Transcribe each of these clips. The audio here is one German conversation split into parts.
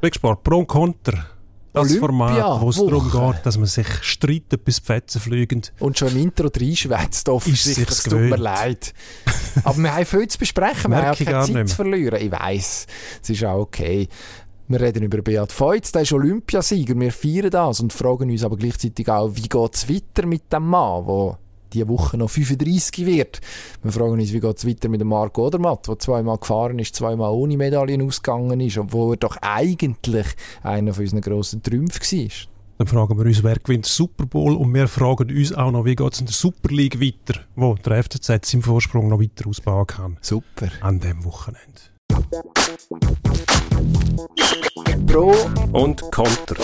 Blicksport, Pro und Konter. Das Olympia, Format, wo es darum geht, dass man sich streitet, bis die Fetzen fliegen. Und schon im Intro reinschwätzt, offensichtlich. Es tut mir leid. Aber wir haben viel zu besprechen. Wir haben auch keine Zeit zu verlieren. Ich weiss, es ist auch okay. Wir reden über Beat Feutz, der ist Olympiasieger. Wir feiern das und fragen uns aber gleichzeitig auch, wie geht es weiter mit dem Mann, der diese Woche noch 35 wird. Wir fragen uns, wie geht es weiter mit dem Marco Odermatt, der zweimal gefahren ist, zweimal ohne Medaillen ausgegangen ist, obwohl er doch eigentlich einer von unseren grossen Trümpfen war. Dann fragen wir uns, wer gewinnt den Super Bowl und wir fragen uns auch noch, wie geht es in der Super League weiter, wo der FCZ seinen Vorsprung noch weiter ausbauen kann. Super. An dem Wochenende. Pro und Konter.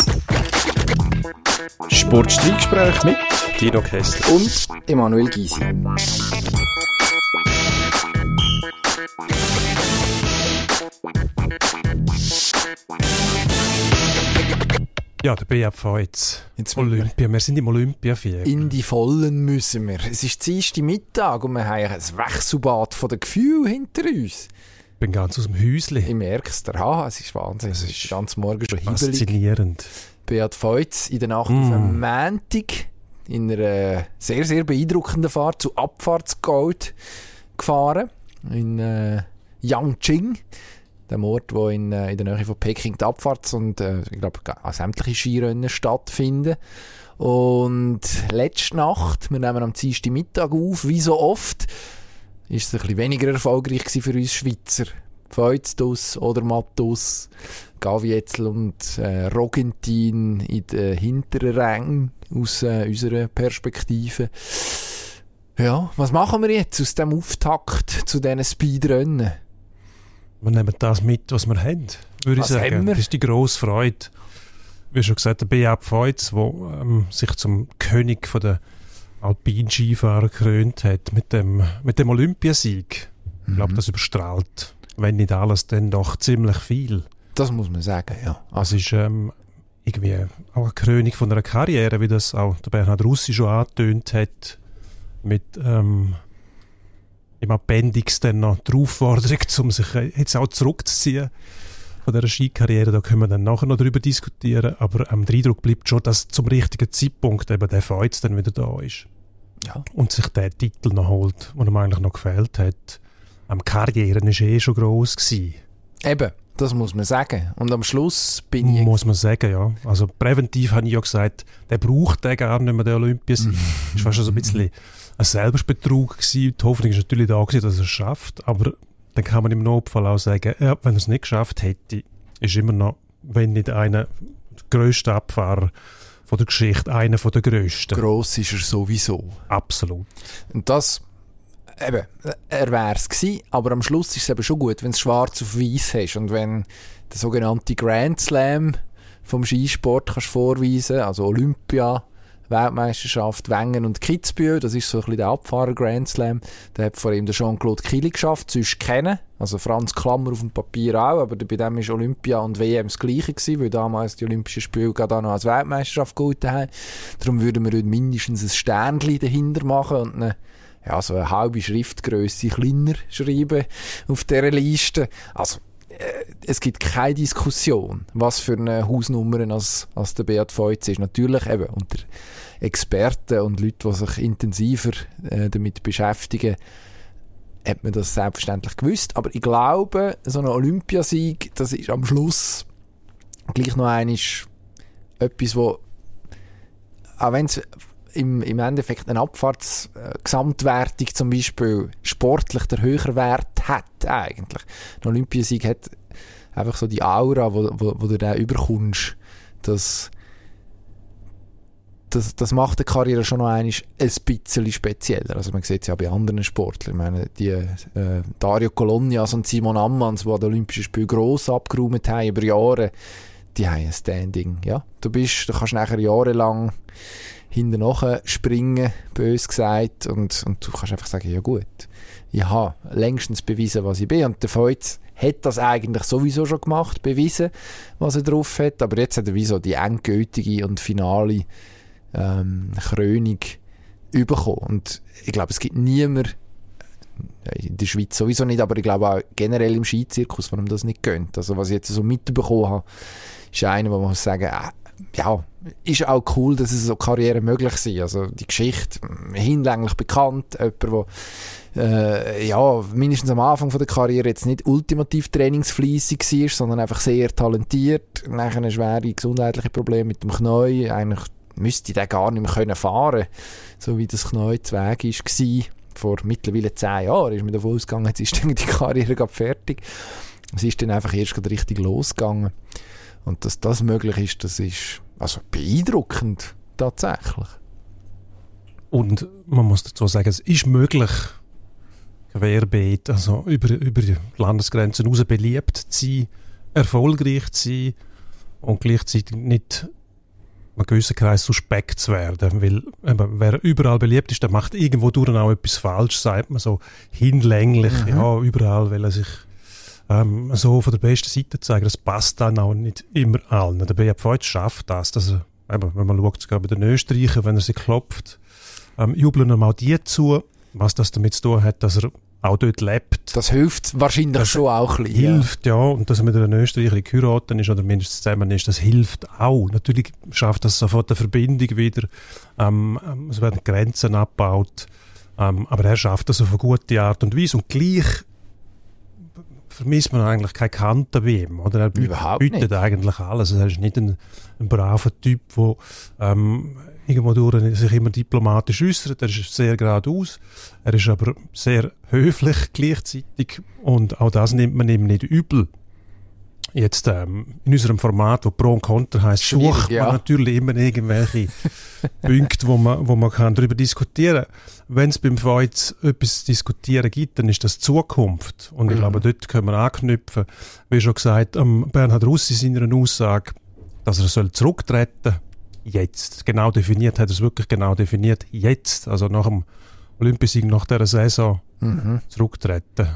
Sportstreitgespräch mit Dino Kessler. und Emanuel Gysi. Ja, der BFV jetzt. Jetzt wir Olympia. Wir sind im Olympiafieber. in die Vollen müssen wir. Es ist Dienstag Mittag und wir haben ein Wechselbad von den Gefühlen hinter uns. Ich bin ganz aus dem Häusli. Ich merke es dir. Es ist Wahnsinn. Es ist ganz morgen schon hibbelig. Faszinierend. Beat Feutz in der Nacht Mm. auf einem Montag in einer sehr, sehr beeindruckenden Fahrt zu Abfahrtsgold gefahren. In äh, Yangqing. Dem Ort, wo in, äh, in der Nähe von Peking die Abfahrts- und äh, ich glaube sämtliche Skirennen stattfinden. Und letzte Nacht, wir nehmen am Dienstag Mittag auf, wie so oft, ist es ein bisschen weniger erfolgreich für uns Schweizer. Feuztus oder Mattus, Gavietzel und äh, Rogentin in den hinteren Rängen aus äh, unserer Perspektive. Ja, was machen wir jetzt aus dem Auftakt zu diesen Speedrennen? Wir nehmen das mit, was wir haben, würde Was ich sagen. haben wir? Das ist die grosse Freude. Wie schon gesagt, der BFV jetzt, der ähm, sich zum König von der Alpin-Skifahrer gekrönt hat mit dem, mit dem Olympiasieg. Ich Mhm. glaube, das überstrahlt, wenn nicht alles, dann doch ziemlich viel. Das muss man sagen, ja. Also ist ähm, irgendwie auch eine Krönung von einer Karriere, wie das auch der Bernhard Russi schon angetönt hat, mit ähm, im Appendix dann noch die Aufforderung, um sich äh, jetzt auch zurückzuziehen von dieser Skikarriere. Da können wir dann nachher noch darüber diskutieren, aber ähm, der Eindruck bleibt schon, dass zum richtigen Zeitpunkt eben der Feuz dann wieder da ist ja. und sich den Titel noch holt, der ihm eigentlich noch gefehlt hat. Am Karrieren war eh schon gross gewesen. Eben, das muss man sagen. Und am Schluss bin ich... Muss man sagen, ja. Also präventiv habe ich ja gesagt, der braucht den gar nicht mehr, der Olympiasieg. Das war schon so ein bisschen ein Selbstbetrug gewesen. Die Hoffnung ist natürlich da gewesen, dass er es schafft, aber dann kann man im Notfall auch sagen, ja, wenn er es nicht geschafft hätte, ist immer noch, wenn nicht einer der grösste Abfahrer von der Geschichte, einer von der grössten. Gross ist er sowieso. Absolut. Und das, eben, er wäre es gewesen, aber am Schluss ist es eben schon gut, wenn es schwarz auf weiß hast und wenn der sogenannte Grand Slam vom Skisport kannst vorweisen, also Olympia, Weltmeisterschaft, Wengen und Kitzbühel, das ist so ein bisschen der Abfahrer Grand Slam, der hat vor ihm der Jean-Claude Killy geschafft, sonst kennen, also Franz Klammer auf dem Papier auch, aber bei dem ist Olympia und WM das gleiche gewesen, weil damals die Olympischen Spiele gerade auch noch als Weltmeisterschaft gehalten haben. Darum würden wir heute mindestens ein Sternchen dahinter machen und eine ja, so eine halbe Schriftgröße kleiner schreiben auf dieser Liste. Also, äh, es gibt keine Diskussion, was für eine Hausnummer als, als der Beat Feutz ist. Natürlich eben unter Experten und Leuten, die sich intensiver äh, damit beschäftigen, hat man das selbstverständlich gewusst. Aber ich glaube, so ein Olympiasieg, das ist am Schluss gleich noch einmal etwas, wo auch wenn es im, im Endeffekt eine Abfahrtsgesamtwertung zum Beispiel sportlich der höhere Wert hat eigentlich. Ein Olympiasieg hat einfach so die Aura, wo, wo, wo du da überkommst, das, das, das macht die Karriere schon noch ein bisschen spezieller. Also man sieht es ja bei anderen Sportlern. Ich meine, die äh, Dario Colonias und Simon Ammans, die die Olympischen Spiele gross abgeräumt haben über Jahre, die haben ein Standing. Ja, du bist, du kannst nachher jahrelang hinten nachher springen, bös gesagt, und, und du kannst einfach sagen, ja gut, ich habe längstens bewiesen, was ich bin. Und der Feuz hat das eigentlich sowieso schon gemacht, bewiesen, was er drauf hat, aber jetzt hat er wie so die endgültige und finale ähm, Krönung bekommen. Und ich glaube, es gibt niemand in der Schweiz sowieso nicht, aber ich glaube auch generell im Skizirkus, warum das nicht gönnt. Also was ich jetzt so mitbekommen habe, ist einer, wo man muss sagen, äh, ja, ist auch cool, dass es so Karrieren möglich sind. Also die Geschichte, hinlänglich bekannt, jemand, der äh, ja, mindestens am Anfang von der Karriere jetzt nicht ultimativ trainingsfleissig war, sondern einfach sehr talentiert, nachher schwere gesundheitliche Probleme mit dem Knie, eigentlich müsste der gar nicht mehr können fahren so wie das Knie zu Weg war. Vor mittlerweile zehn Jahren ist man davon ausgegangen, jetzt ist die Karriere gerade fertig. Es ist dann einfach erst gerade richtig losgegangen. Und dass das möglich ist, das ist also beeindruckend tatsächlich. Und man muss dazu sagen, es ist möglich, querbeet, also über, über die Landesgrenzen hinaus beliebt zu sein, erfolgreich zu sein und gleichzeitig nicht einem gewissen Kreis suspekt zu werden. Weil eben, wer überall beliebt ist, der macht irgendwo durch auch etwas falsch, sagt man so hinlänglich. Mhm. Ja, überall will er sich ähm, so von der besten Seite zeigen. Das passt dann auch nicht immer allen. Der BFV schafft das. Dass er, eben, wenn man schaut, sogar bei den Österreichern, wenn er sie klopft, ähm, jubeln ihm auch die zu. Was das damit zu tun hat, dass er auch dort lebt. Das hilft wahrscheinlich das schon auch ein bisschen. Hilft, ja. Und dass er mit einer Österreicherin geheiratet ist oder mindestens zusammen ist, das hilft auch. Natürlich schafft das sofort eine Verbindung wieder. Ähm, ähm es werden Grenzen abgebaut. Ähm, aber er schafft das auf eine gute Art und Weise. Und gleich vermisst man eigentlich keine Kante bei ihm. Oder? Er Überhaupt bietet nicht. eigentlich alles. Er ist nicht ein, ein braver Typ, der ähm, irgendwo durch sich immer diplomatisch äußert. Er ist sehr geradeaus. Er ist aber sehr höflich gleichzeitig. Und auch das nimmt man ihm nicht übel. Jetzt ähm, in unserem Format, wo Pro und Contra heisst, sucht man ja. natürlich immer irgendwelche Punkte, wo man, wo man kann darüber diskutieren kann. Wenn es beim Freud etwas zu diskutieren gibt, dann ist das Zukunft. Und ich Mhm. glaube, dort können wir anknüpfen. Wie schon gesagt, ähm, Bernhard Russ in seiner Aussage, dass er soll zurücktreten jetzt. Genau definiert, hat er es wirklich genau definiert. Jetzt, also nach dem Olympiasieg, nach dieser Saison Mhm. zurücktreten.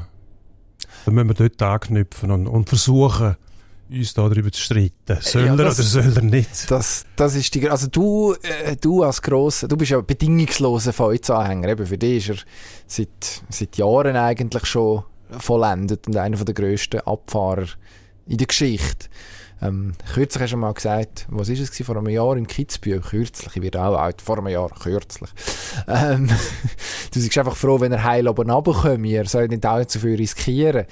Dann müssen wir dort anknüpfen und, und versuchen, uns da darüber zu streiten. Soll Ja, er das- oder soll er nicht? Das, das ist die, also du, äh, du als grosser, du bist ja bedingungsloser Feuz-Anhänger, eben für dich ist er seit, seit Jahren eigentlich schon vollendet und einer der grössten Abfahrer in der Geschichte. Ähm, kürzlich hast du mal gesagt, was ist es gewesen, vor einem Jahr in Kitzbühel, kürzlich, ich werde auch alt, vor einem Jahr, kürzlich. Ähm, du bist einfach froh, wenn er heil oben runterkommt, er soll nicht allzu viel riskieren.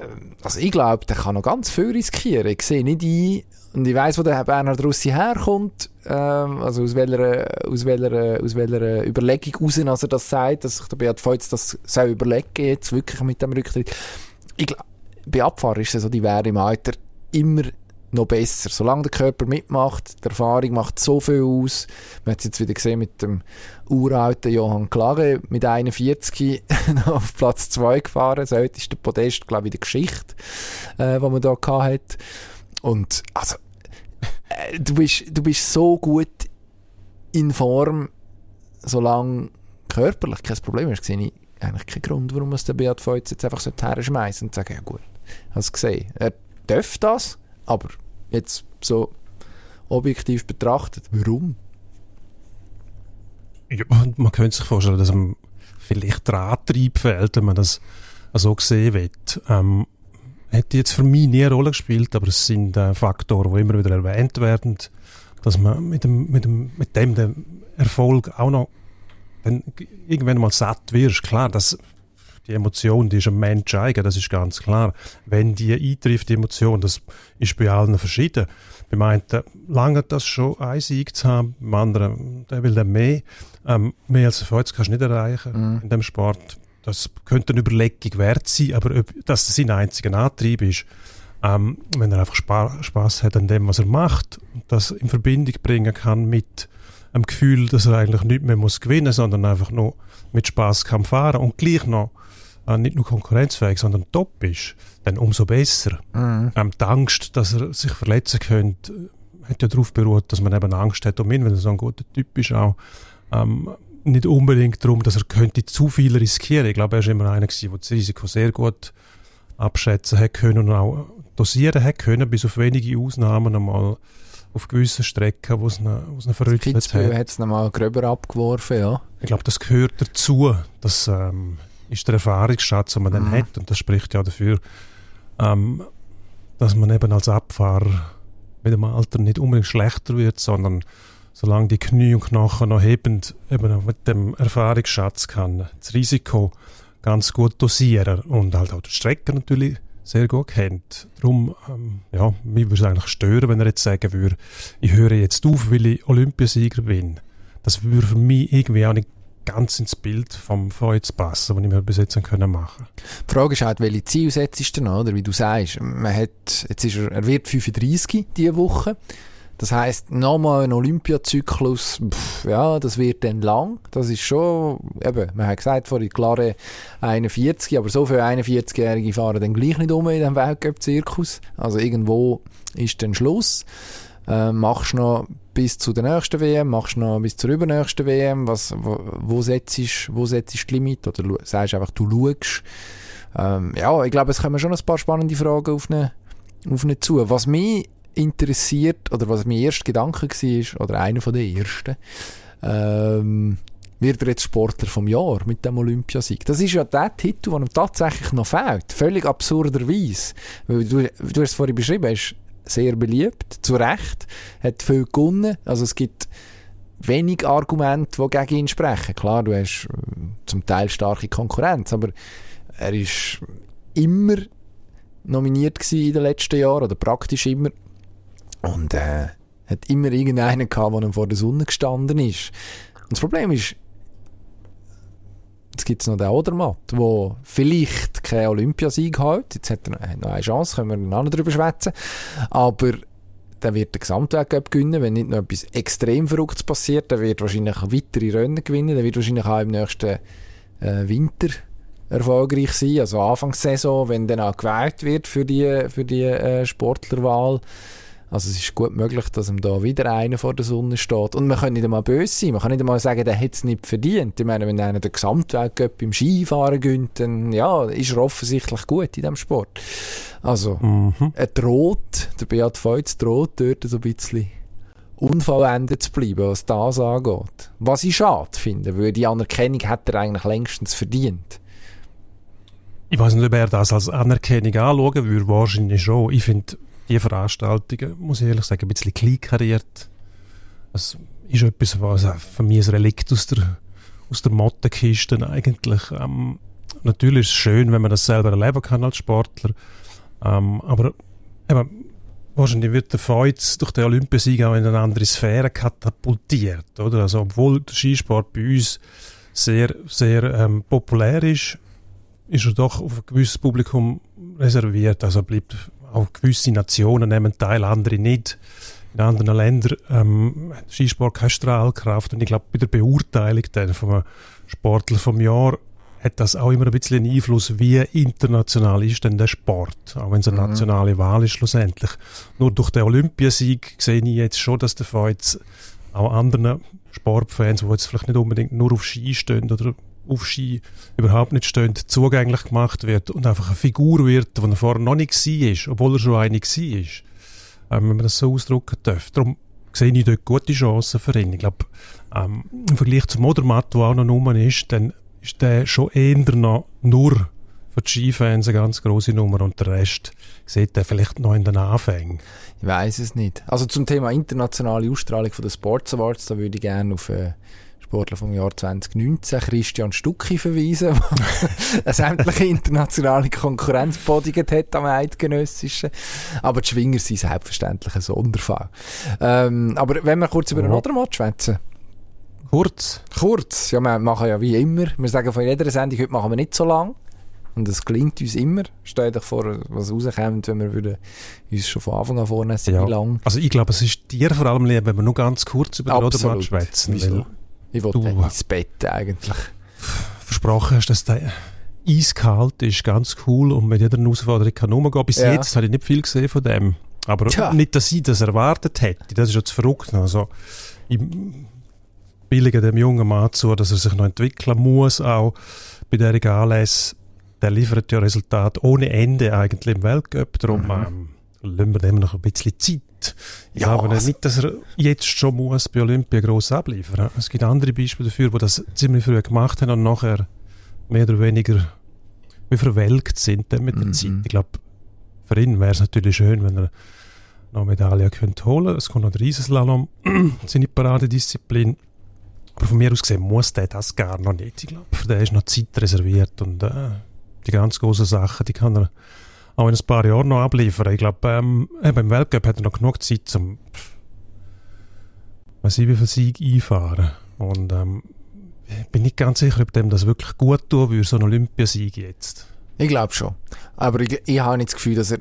Ähm, Also ich glaube, der kann noch ganz viel riskieren. Ich sehe nicht ein, und ich weiss, wo der Bernhard Russi herkommt, ähm, also aus welcher, aus welcher, aus welcher Überlegung raus, als er das sagt, dass sich Beat Feutz das soll überlegen jetzt wirklich mit dem Rücktritt. Ich glaube, bei Abfahren ist es so, die wäre im Alter immer noch besser. Solange der Körper mitmacht, die Erfahrung macht so viel aus. Man hat es jetzt wieder gesehen mit dem uralten Johann Klage mit 41 noch auf Platz 2 gefahren. Das älteste Podest, glaube ich, in der Geschichte, äh, was man da gehabt hat. Und also, äh, du, bist, du bist so gut in Form, solange körperlich kein Problem ist, sehe ich eigentlich keinen Grund, warum man es der Beat Feutz jetzt einfach so herschmeißen und sagen, ja gut, hast gesehen. Er darf das, aber jetzt so objektiv betrachtet, warum? Ja, man könnte sich vorstellen, dass ihm vielleicht der Antrieb fehlt, wenn man das so sehen will. Ähm, hätte jetzt für mich nie eine Rolle gespielt, aber es sind äh, Faktoren, die immer wieder erwähnt werden, dass man mit dem, mit dem, mit dem den Erfolg auch noch dann irgendwann mal satt wirst. Klar, das, die Emotion, die ist einem Mensch eigen, das ist ganz klar. Wenn die eintrifft, die Emotion, das ist bei allen verschieden. Beim einen lange das schon ein Sieg zu haben, beim anderen, der will dann mehr. Ähm, mehr als Erfolg kannst du nicht erreichen Mhm. in dem Sport. Das könnte eine Überlegung wert sein, aber ob dass das sein einziger Antrieb ist, ähm, wenn er einfach Spa Spaß hat an dem, was er macht, und das in Verbindung bringen kann mit einem Gefühl, dass er eigentlich nicht mehr muss gewinnen, sondern einfach nur mit Spaß kann fahren und gleich noch nicht nur konkurrenzfähig, sondern top ist, dann umso besser. Mhm. Ähm, die Angst, dass er sich verletzen könnte, äh, hat ja darauf beruht, dass man eben Angst hat um ihn, weil er so ein guter Typ ist auch. Ähm, nicht unbedingt darum, dass er könnte zu viel riskieren. Ich glaube, er ist immer einer gewesen, der das Risiko sehr gut abschätzen hat können und auch dosieren hat können, bis auf wenige Ausnahmen einmal auf gewissen Strecken, wo es ihn, wo es ihn verrüttelt hat. hat es nochmal gröber abgeworfen, ja. Ich glaube, das gehört dazu, dass, ähm, ist der Erfahrungsschatz, den man dann Mhm. hat. Und das spricht ja dafür, ähm, dass man eben als Abfahrer mit dem Alter nicht unbedingt schlechter wird, sondern solange die Knie und Knochen noch hebend, eben auch mit dem Erfahrungsschatz kann das Risiko ganz gut dosieren und halt auch die Strecke natürlich sehr gut kennt. Darum, ähm, ja, mich würde es eigentlich stören, wenn er jetzt sagen würde, ich höre jetzt auf, weil ich Olympiasieger bin. Das würde für mich irgendwie auch nicht ganz ins Bild vom Feuz passen, was ich mir jetzt machen können machen. Die Frage ist halt, welche Ziele setzt du denn, oder? Wie du sagst, man hat, jetzt ist er, er wird 35 diese Woche. Das heisst, nochmal ein Olympiazyklus, ja, das wird dann lang. Das ist schon, eben, man hat gesagt, vorhin klare 41, aber so viele 41-Jährige fahren dann gleich nicht um in diesem Weltcup-Zirkus. Also irgendwo ist dann Schluss. Äh, machst noch bis zu der nächsten WM, machst noch bis zur übernächsten WM, was, wo, wo setzt wo setzt du Limit? Oder sagst einfach, du schaust. Ähm, ja, ich glaube, es kommen schon ein paar spannende Fragen auf eine, auf eine zu. Was mich interessiert, oder was mein erster Gedanke war, oder einer von den ersten, ähm, wird er jetzt Sportler vom Jahr mit dem Olympiasieg. Das ist ja der Titel, der ihm tatsächlich noch fehlt. Völlig absurderweise. Weil du, du hast es vorhin beschrieben, ist sehr beliebt, zu Recht, hat viel gewonnen. Also es gibt wenig Argumente, die gegen ihn sprechen. Klar, du hast äh, zum Teil starke Konkurrenz, aber er ist immer nominiert in den letzten Jahren, oder praktisch immer. Und äh, hat immer irgendeinen gehabt, der ihm vor der Sonne gestanden ist. Und das Problem ist, jetzt gibt es noch den Odermatt, der vielleicht keinen Olympiasieg hat. Jetzt hat er noch- eine Chance, können wir noch darüber schwätzen. Aber der wird den Gesamtweltcup gewinnen, wenn nicht noch etwas extrem Verrücktes passiert. Der wird wahrscheinlich weitere Rennen gewinnen. Der wird wahrscheinlich auch im nächsten äh, Winter erfolgreich sein. Also Anfangssaison, wenn dann auch gewählt wird für die, für die äh, Sportlerwahl. Also es ist gut möglich, dass ihm da wieder einer vor der Sonne steht. Und man kann nicht einmal böse sein. Man kann nicht einmal sagen, der hat es nicht verdient. Ich meine, wenn einer den Gesamtweltcup im Skifahren gönnt, dann ja, ist er offensichtlich gut in diesem Sport. Also, Mhm. er droht, der Beat Feutz droht dort so ein bisschen unvollendet zu bleiben, was das angeht. Was ich schade finde, weil die Anerkennung hat er eigentlich längstens verdient. Ich weiß nicht, ob er das als Anerkennung anschauen würde, wahrscheinlich schon. Ich finde, die Veranstaltungen, muss ich ehrlich sagen, ein bisschen kleinkariert. Es ist etwas, was für mich ein Relikt aus der, aus der Mottenkiste eigentlich. Ähm, natürlich ist es schön, wenn man das selber erleben kann als Sportler. Ähm, aber eben, wahrscheinlich wird der Feuz durch den Olympiasieg auch in eine andere Sphäre katapultiert. Oder? Also, obwohl der Skisport bei uns sehr, sehr ähm, populär ist, ist er doch auf ein gewisses Publikum reserviert. Also bleibt auch gewisse Nationen nehmen teil, andere nicht. In anderen Ländern ähm, hat Skisport keine Strahlkraft. Und ich glaube, bei der Beurteilung dann vom Sportler vom Jahr hat das auch immer ein bisschen einen Einfluss, wie international ist denn der Sport, auch wenn es eine Mhm. nationale Wahl ist schlussendlich. Nur durch den Olympiasieg sehe ich jetzt schon, dass der jetzt auch anderen Sportfans, die jetzt vielleicht nicht unbedingt nur auf Ski stehen oder auf Ski überhaupt nicht stehen, zugänglich gemacht wird und einfach eine Figur wird, die er vorher noch nicht war, obwohl er schon eine war. Ähm, wenn man das so ausdrücken darf. Darum sehe ich dort gute Chancen für ihn. Ich glaube, ähm, im Vergleich zum Modermatt, der auch noch rum ist, dann ist der schon eher noch nur für die Skifans eine ganz grosse Nummer und der Rest sieht er vielleicht noch in den Anfängen. Ich weiß es nicht. Also zum Thema internationale Ausstrahlung von den Sports Awards, da würde ich gerne auf äh, Sportler vom Jahr 2019, Christian Stucki, verweisen, der eine sämtliche internationale Konkurrenz bodigt hat am Eidgenössischen. Aber die Schwinger sind selbstverständlich ein Sonderfall. Ähm, aber wenn wir kurz über den. Odermatt schwätzen. Kurz, Kurz, ja, wir machen ja wie immer. Wir sagen von jeder Sendung, heute machen wir nicht so lang. Und es gelingt uns immer. Stell dir vor, was rauskommt, wenn wir würden uns schon von Anfang an vornehmen, Ja. wie lang. also ich glaube, es ist dir vor allem lieb, wenn wir nur ganz kurz über den Rodermatt schwätzen. Wieso? Ich wollte ins Bett eigentlich. versprochen hast, dass der eiskalt ist, ganz cool und mit jeder Herausforderung kann umgehen. Bis Ja. jetzt habe ich nicht viel gesehen von dem. Aber Tja. nicht, dass ich das erwartet hätte. Das ist jetzt verrückt. Also, ich billige dem jungen Mann zu, dass er sich noch entwickeln muss, auch bei der Anlässe. Der liefert ja Resultate ohne Ende eigentlich im Weltcup. Darum Mhm. ähm, lassen wir dem noch ein bisschen Zeit. Ich Ja, glaube also- nicht, dass er jetzt schon muss bei Olympia gross abliefern. Es gibt andere Beispiele dafür, die das ziemlich früh gemacht haben und nachher mehr oder weniger wie verwelkt sind dann mit der Mhm. Zeit. Ich glaube, für ihn wäre es natürlich schön, wenn er noch eine Medaille könnte holen. Es kommt noch der Riesenslalom, seine Paradedisziplin. Aber von mir aus gesehen muss der das gar noch nicht. Ich glaube, für den ist noch Zeit reserviert und äh, die ganz großen Sachen, die kann er auch in ein paar Jahren noch abliefern. Ich glaube, ähm, eben im Weltcup hat er noch genug Zeit, um weiß ich, wie viel Sieg einfahren. Und ähm, ich bin nicht ganz sicher, ob dem das wirklich gut tun würde, so ein Olympiasieg jetzt. Ich glaube schon. Aber ich, ich habe nicht das Gefühl, dass er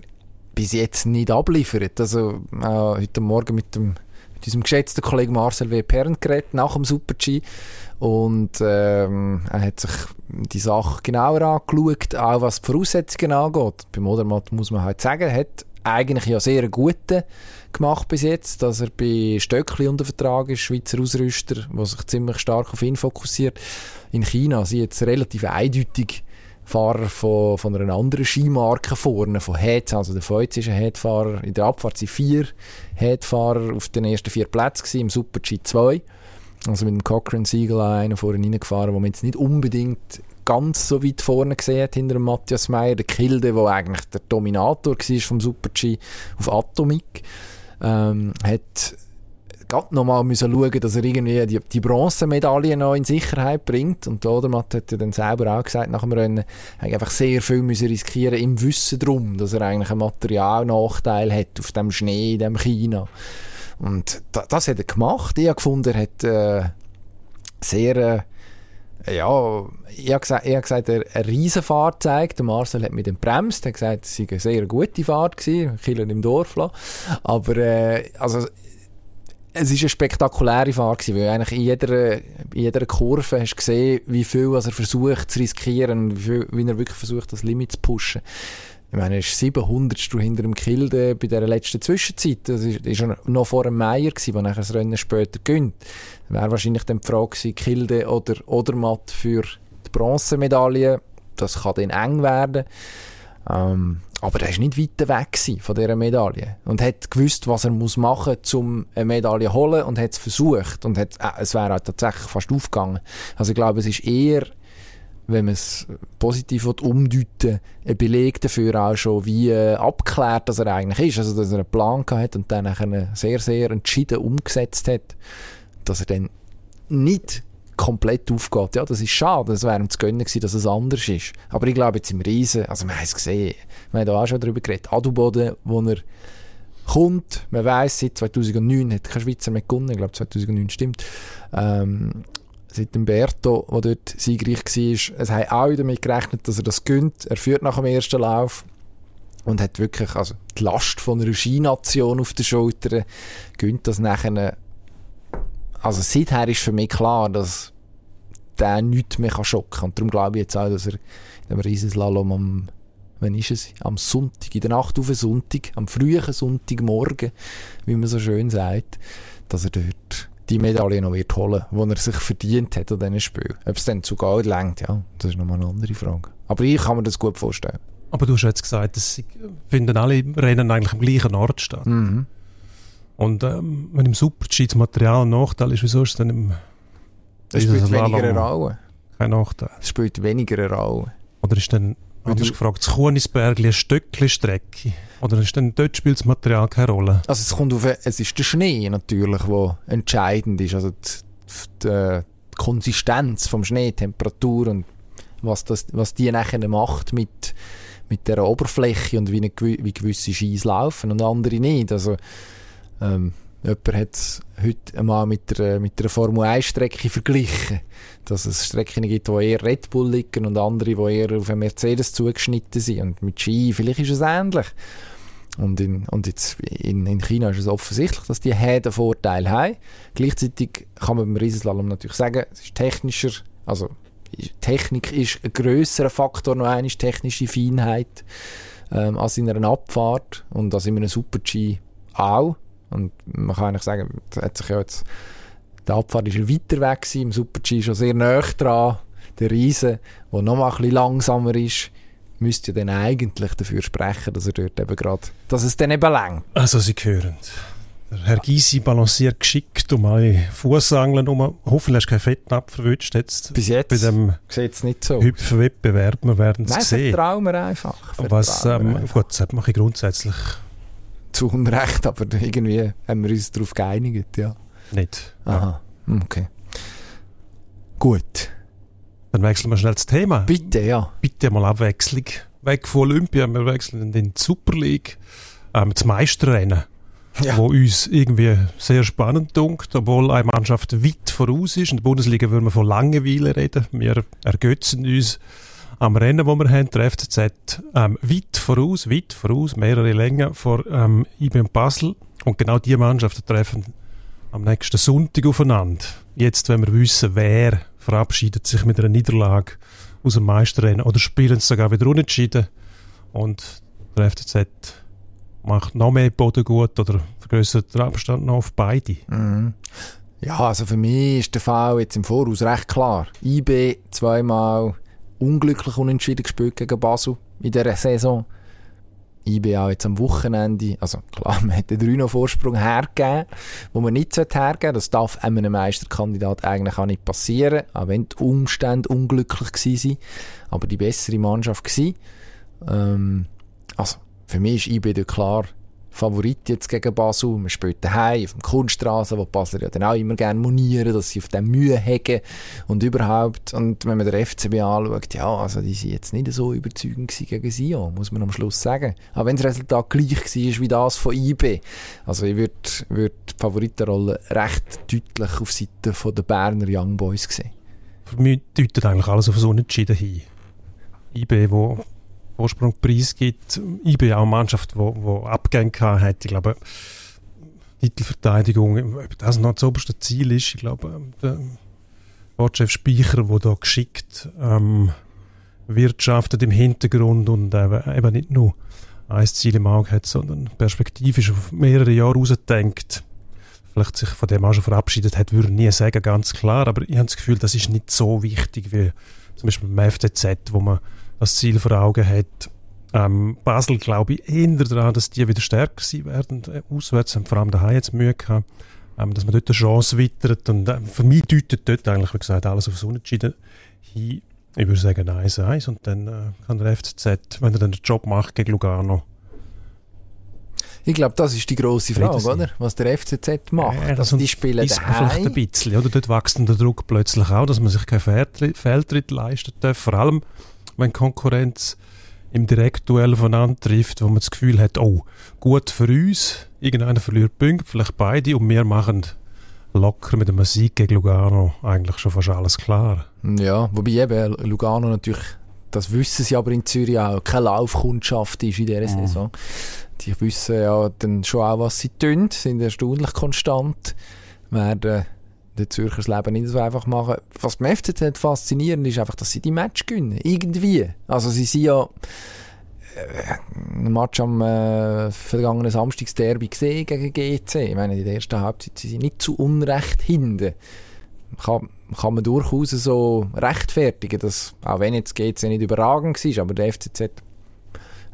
bis jetzt nicht abliefert. Also äh, heute Morgen mit, dem, mit unserem geschätzten Kollegen Marcel W. Perrent geredet, nach dem Super-G. Und ähm, er hat sich die Sache genauer angeschaut, auch was die Voraussetzungen angeht. Beim Odermatt muss man halt sagen, er hat eigentlich ja sehr einen guten gemacht bis jetzt, dass er bei Stöckli unter Vertrag ist, Schweizer Ausrüster, der sich ziemlich stark auf ihn fokussiert. In China sind jetzt relativ eindeutig Fahrer von, von einer anderen Skimarke vorne, von Head, also der Feuz ist ein Head-Fahrer, in der Abfahrt sind vier Head-Fahrer auf den ersten vier Plätzen im Super-G 2. Also mit dem Cochrane Siegel einer vorne reingefahren, wo man jetzt nicht unbedingt ganz so weit vorne gesehen hat, hinter Matthias Meyer, der Kilde, der eigentlich der Dominator war vom Super-G auf Atomic, ähm, hat gerade nochmal müssen schauen, dass er irgendwie die, die Bronzemedaille noch in Sicherheit bringt. Und der Odermatt hat ja dann selber auch gesagt, nach dem Rennen, er einfach sehr viel müssen riskieren im Wissen darum, dass er eigentlich einen Materialnachteil hat auf dem Schnee in dem China. Und da, das hat er gemacht. Ich habe gefunden, er hat äh, sehr, äh, ja, ich habe gesagt, ich habe gesagt er eine Riesenfahrt gezeigt. Marcel hat mit dem bremst, er hat gesagt, es sei eine sehr gute Fahrt gewesen, Killer im Dorf lassen. Aber, äh, also, es ist eine spektakuläre Fahrt weil eigentlich in jeder, in jeder Kurve hast du gesehen, wie viel was er versucht zu riskieren und wie, viel, wie er wirklich versucht, das Limit zu pushen. Ich meine, er ist 700 hinter dem Kilde bei dieser letzten Zwischenzeit. Das ist, er noch vor dem Meier der nachher das Rennen später gönnt. Wäre wahrscheinlich dann die Frage gewesen, Kilde oder Odermatt für die Bronzemedaille. Das kann dann eng werden. Ähm, aber er war nicht weit weg von dieser Medaille. Und hat gewusst, was er muss machen muss, um eine Medaille zu holen und hat es versucht. Und hat, äh, es wäre halt tatsächlich fast aufgegangen. Also ich glaube, es ist eher, wenn man es positiv umdeuten ein Beleg dafür auch schon, wie äh, abgeklärt dass er eigentlich ist. Also dass er einen Plan gehabt hat und dann nachher sehr, sehr entschieden umgesetzt hat, dass er dann nicht komplett aufgeht. Ja, das ist schade. Das wäre ihm zu gönnen gewesen, dass es anders ist. Aber ich glaube jetzt im Riesen, also wir haben es gesehen, wir haben da auch schon darüber geredet, Adelboden, wo er kommt, man weiss, seit 2009 hat kein Schweizer mehr gewonnen, ich glaube 2009 stimmt, ähm, seit dem Berto, der dort siegreich war, es haben auch damit gerechnet, dass er das gönnt, er führt nach dem ersten Lauf und hat wirklich also die Last von einer Skination auf den Schultern, gönnt das nachher also seither ist für mich klar, dass der nichts mehr schocken kann. Und darum glaube ich jetzt auch, dass er in dem Riesenslalom am, wann ist es? Am Sonntag, in der Nacht auf den Sonntag, am frühen Sonntagmorgen, wie man so schön sagt, dass er dort die Medaille noch wird holen, die er sich verdient hat an diesen Spiel. Ob es dann zu Gold lenkt, ja, das ist nochmal eine andere Frage. Aber ich kann mir das gut vorstellen. Aber du hast jetzt gesagt, es finden alle Rennen eigentlich am gleichen Ort statt. Mhm. Und ähm, wenn im Super-G das Material ein Nachteil ist, wieso ist es dann im Das spielt weniger eine Rolle. kein Nachteil? Es spielt weniger eine Rolle. Oder ist dann, anders gefragt, das Kunisbergli ein Stückchen Strecke? Oder ist dann dort spielt das Material keine Rolle? Also es kommt auf, es ist der Schnee natürlich, der entscheidend ist. Also die, die, äh, die Konsistenz vom Schnee, Temperatur und was, das, was die nachher macht mit, mit der Oberfläche und wie, eine, wie gewisse Skis laufen und andere nicht. Also ähm, jemand hat es heute einmal mit der, mit der Formel 1 Strecke verglichen. Dass es Strecken gibt, die eher Red Bull liegen und andere, die eher auf einen Mercedes zugeschnitten sind. Und mit Ski, vielleicht ist es ähnlich. Und, in, und jetzt in, in China ist es offensichtlich, dass die Häden Vorteil haben. Gleichzeitig kann man beim Riesenslalom natürlich sagen, es ist technischer, also Technik ist ein grösserer Faktor, noch einmal technische Feinheit ähm, als in einer Abfahrt und als in einem Super-G auch. Und man kann eigentlich sagen, hat sich ja jetzt, die Abfahrt ist er weiter weg gewesen, im Super-G schon sehr nah dran. Der Riese, der noch mal ein bisschen langsamer ist, müsste ja dann eigentlich dafür sprechen, dass er dort eben gerade, dass es dann eben längt. Also Sie hören, Der Herr Gysi balanciert geschickt um alle Fußangeln um. Hoffentlich hast du keinen Fettnapf verwünscht jetzt. Bis jetzt Bei dem es nicht so. Hüpfwettbewerb, wir werden es sehen. vertrauen wir einfach. Was, Vertrauen wir ähm, einfach. gut, das mache ich grundsätzlich Zu Unrecht, aber irgendwie haben wir uns darauf geeinigt, ja. nicht. Aha, okay. Gut. Dann wechseln wir schnell das Thema. Bitte, ja. Bitte mal Abwechslung. Weg von Olympia, wir wechseln in die Super League. Ähm, das Meisterrennen, Ja. wo uns irgendwie sehr spannend dunkt, obwohl eine Mannschaft weit voraus ist. In der Bundesliga würden wir von Langeweile reden. Wir ergötzen uns am Rennen, wo wir haben, der FCZ, ähm, weit voraus, weit voraus, mehrere Längen vor ähm, IB und Basel. Und genau die Mannschaften treffen am nächsten Sonntag aufeinander. Jetzt, wenn wir wissen, wer verabschiedet sich mit einer Niederlage aus dem Meisterrennen oder spielen es sogar wieder unentschieden und der FCZ macht noch mehr Boden gut oder vergrößert den Abstand noch auf beide. Mhm. Ja, also für mich ist der Fall jetzt im Voraus recht klar. IB zweimal unglücklich unentschieden gespielt gegen Basel in dieser Saison. IB auch jetzt am Wochenende, also klar, man hat den 3 Vorsprung hergegeben, wo man nicht hergeben sollte. Das darf einem Meisterkandidat eigentlich auch nicht passieren, auch wenn die Umstände unglücklich waren, aber die bessere Mannschaft war. Ähm, also, für mich ist IB klar Favorit jetzt gegen Basel. Man spielt daheim auf dem Kunststraße, wo Basler ja dann auch immer gerne monieren, dass sie auf dem Mühe haben und überhaupt. Und wenn man den FCB anschaut, ja, also die sind jetzt nicht so überzeugend gegen Sion, muss man am Schluss sagen. Auch wenn das Resultat gleich war wie das von IB. Also ich würde würd die Favoritenrolle recht deutlich auf Seite der Berner Young Boys sehen. Für mich deutet eigentlich alles auf das Unentschieden hin. IB, wo Vorsprungpreis gibt, IB auch eine Mannschaft, wo, wo Abgänge gehabt hat. Ich glaube, Titelverteidigung, ob das noch das oberste Ziel ist, ich glaube, der Sportchef Speicher, der da geschickt ähm, wirtschaftet im Hintergrund und eben, nicht nur ein Ziel im Auge hat, sondern perspektivisch auf mehrere Jahre rausdenkt, vielleicht sich von dem auch schon verabschiedet hat, würde ich nie sagen, ganz klar, aber ich habe das Gefühl, das ist nicht so wichtig wie zum Beispiel beim FCZ, wo man das Ziel vor Augen hat. Ähm, Basel glaube ich eher daran, dass die wieder stärker sein werden. Äh, Auswärts haben vor allem daheim jetzt Mühe gehabt, ähm, dass man dort eine Chance wittert. Und äh, für mich deutet dort eigentlich, wie gesagt, alles aufs Unentschieden hin. Ich würde sagen 1-1 und dann äh, kann der FCZ, wenn er dann den Job macht gegen Lugano, Ich glaube, das ist die grosse Frage, oder? Was der FCZ macht. Ja, also die spielen ist vielleicht ein bisschen, oder? Dort wächst dann der Druck plötzlich auch, dass man sich keinen Fehltritt leisten darf. Vor allem, wenn Konkurrenz im Direktduell voneinander trifft, wo man das Gefühl hat, oh, gut für uns, irgendeiner verliert Punkte, vielleicht beide, und wir machen locker mit einem Sieg gegen Lugano eigentlich schon fast alles klar. Ja, wobei eben Lugano natürlich, das wissen sie aber in Zürich auch, keine Laufkundschaft ist in dieser Mhm. Saison. Die wissen ja dann schon auch, was sie tun, sind erstaunlich konstant, werden den Zürcher das Leben nicht so einfach machen. Was beim FCZ faszinierend ist, einfach, dass sie die Match gewinnen. Irgendwie. Also sie sind ja äh, ein Match am äh, vergangenen Samstagsderby gesehen gegen GC. Ich meine, in der ersten Halbzeit sind sie nicht zu Unrecht hinten kann, kann man durchaus so rechtfertigen, dass, auch wenn jetzt GC nicht überragend war, aber der FCZ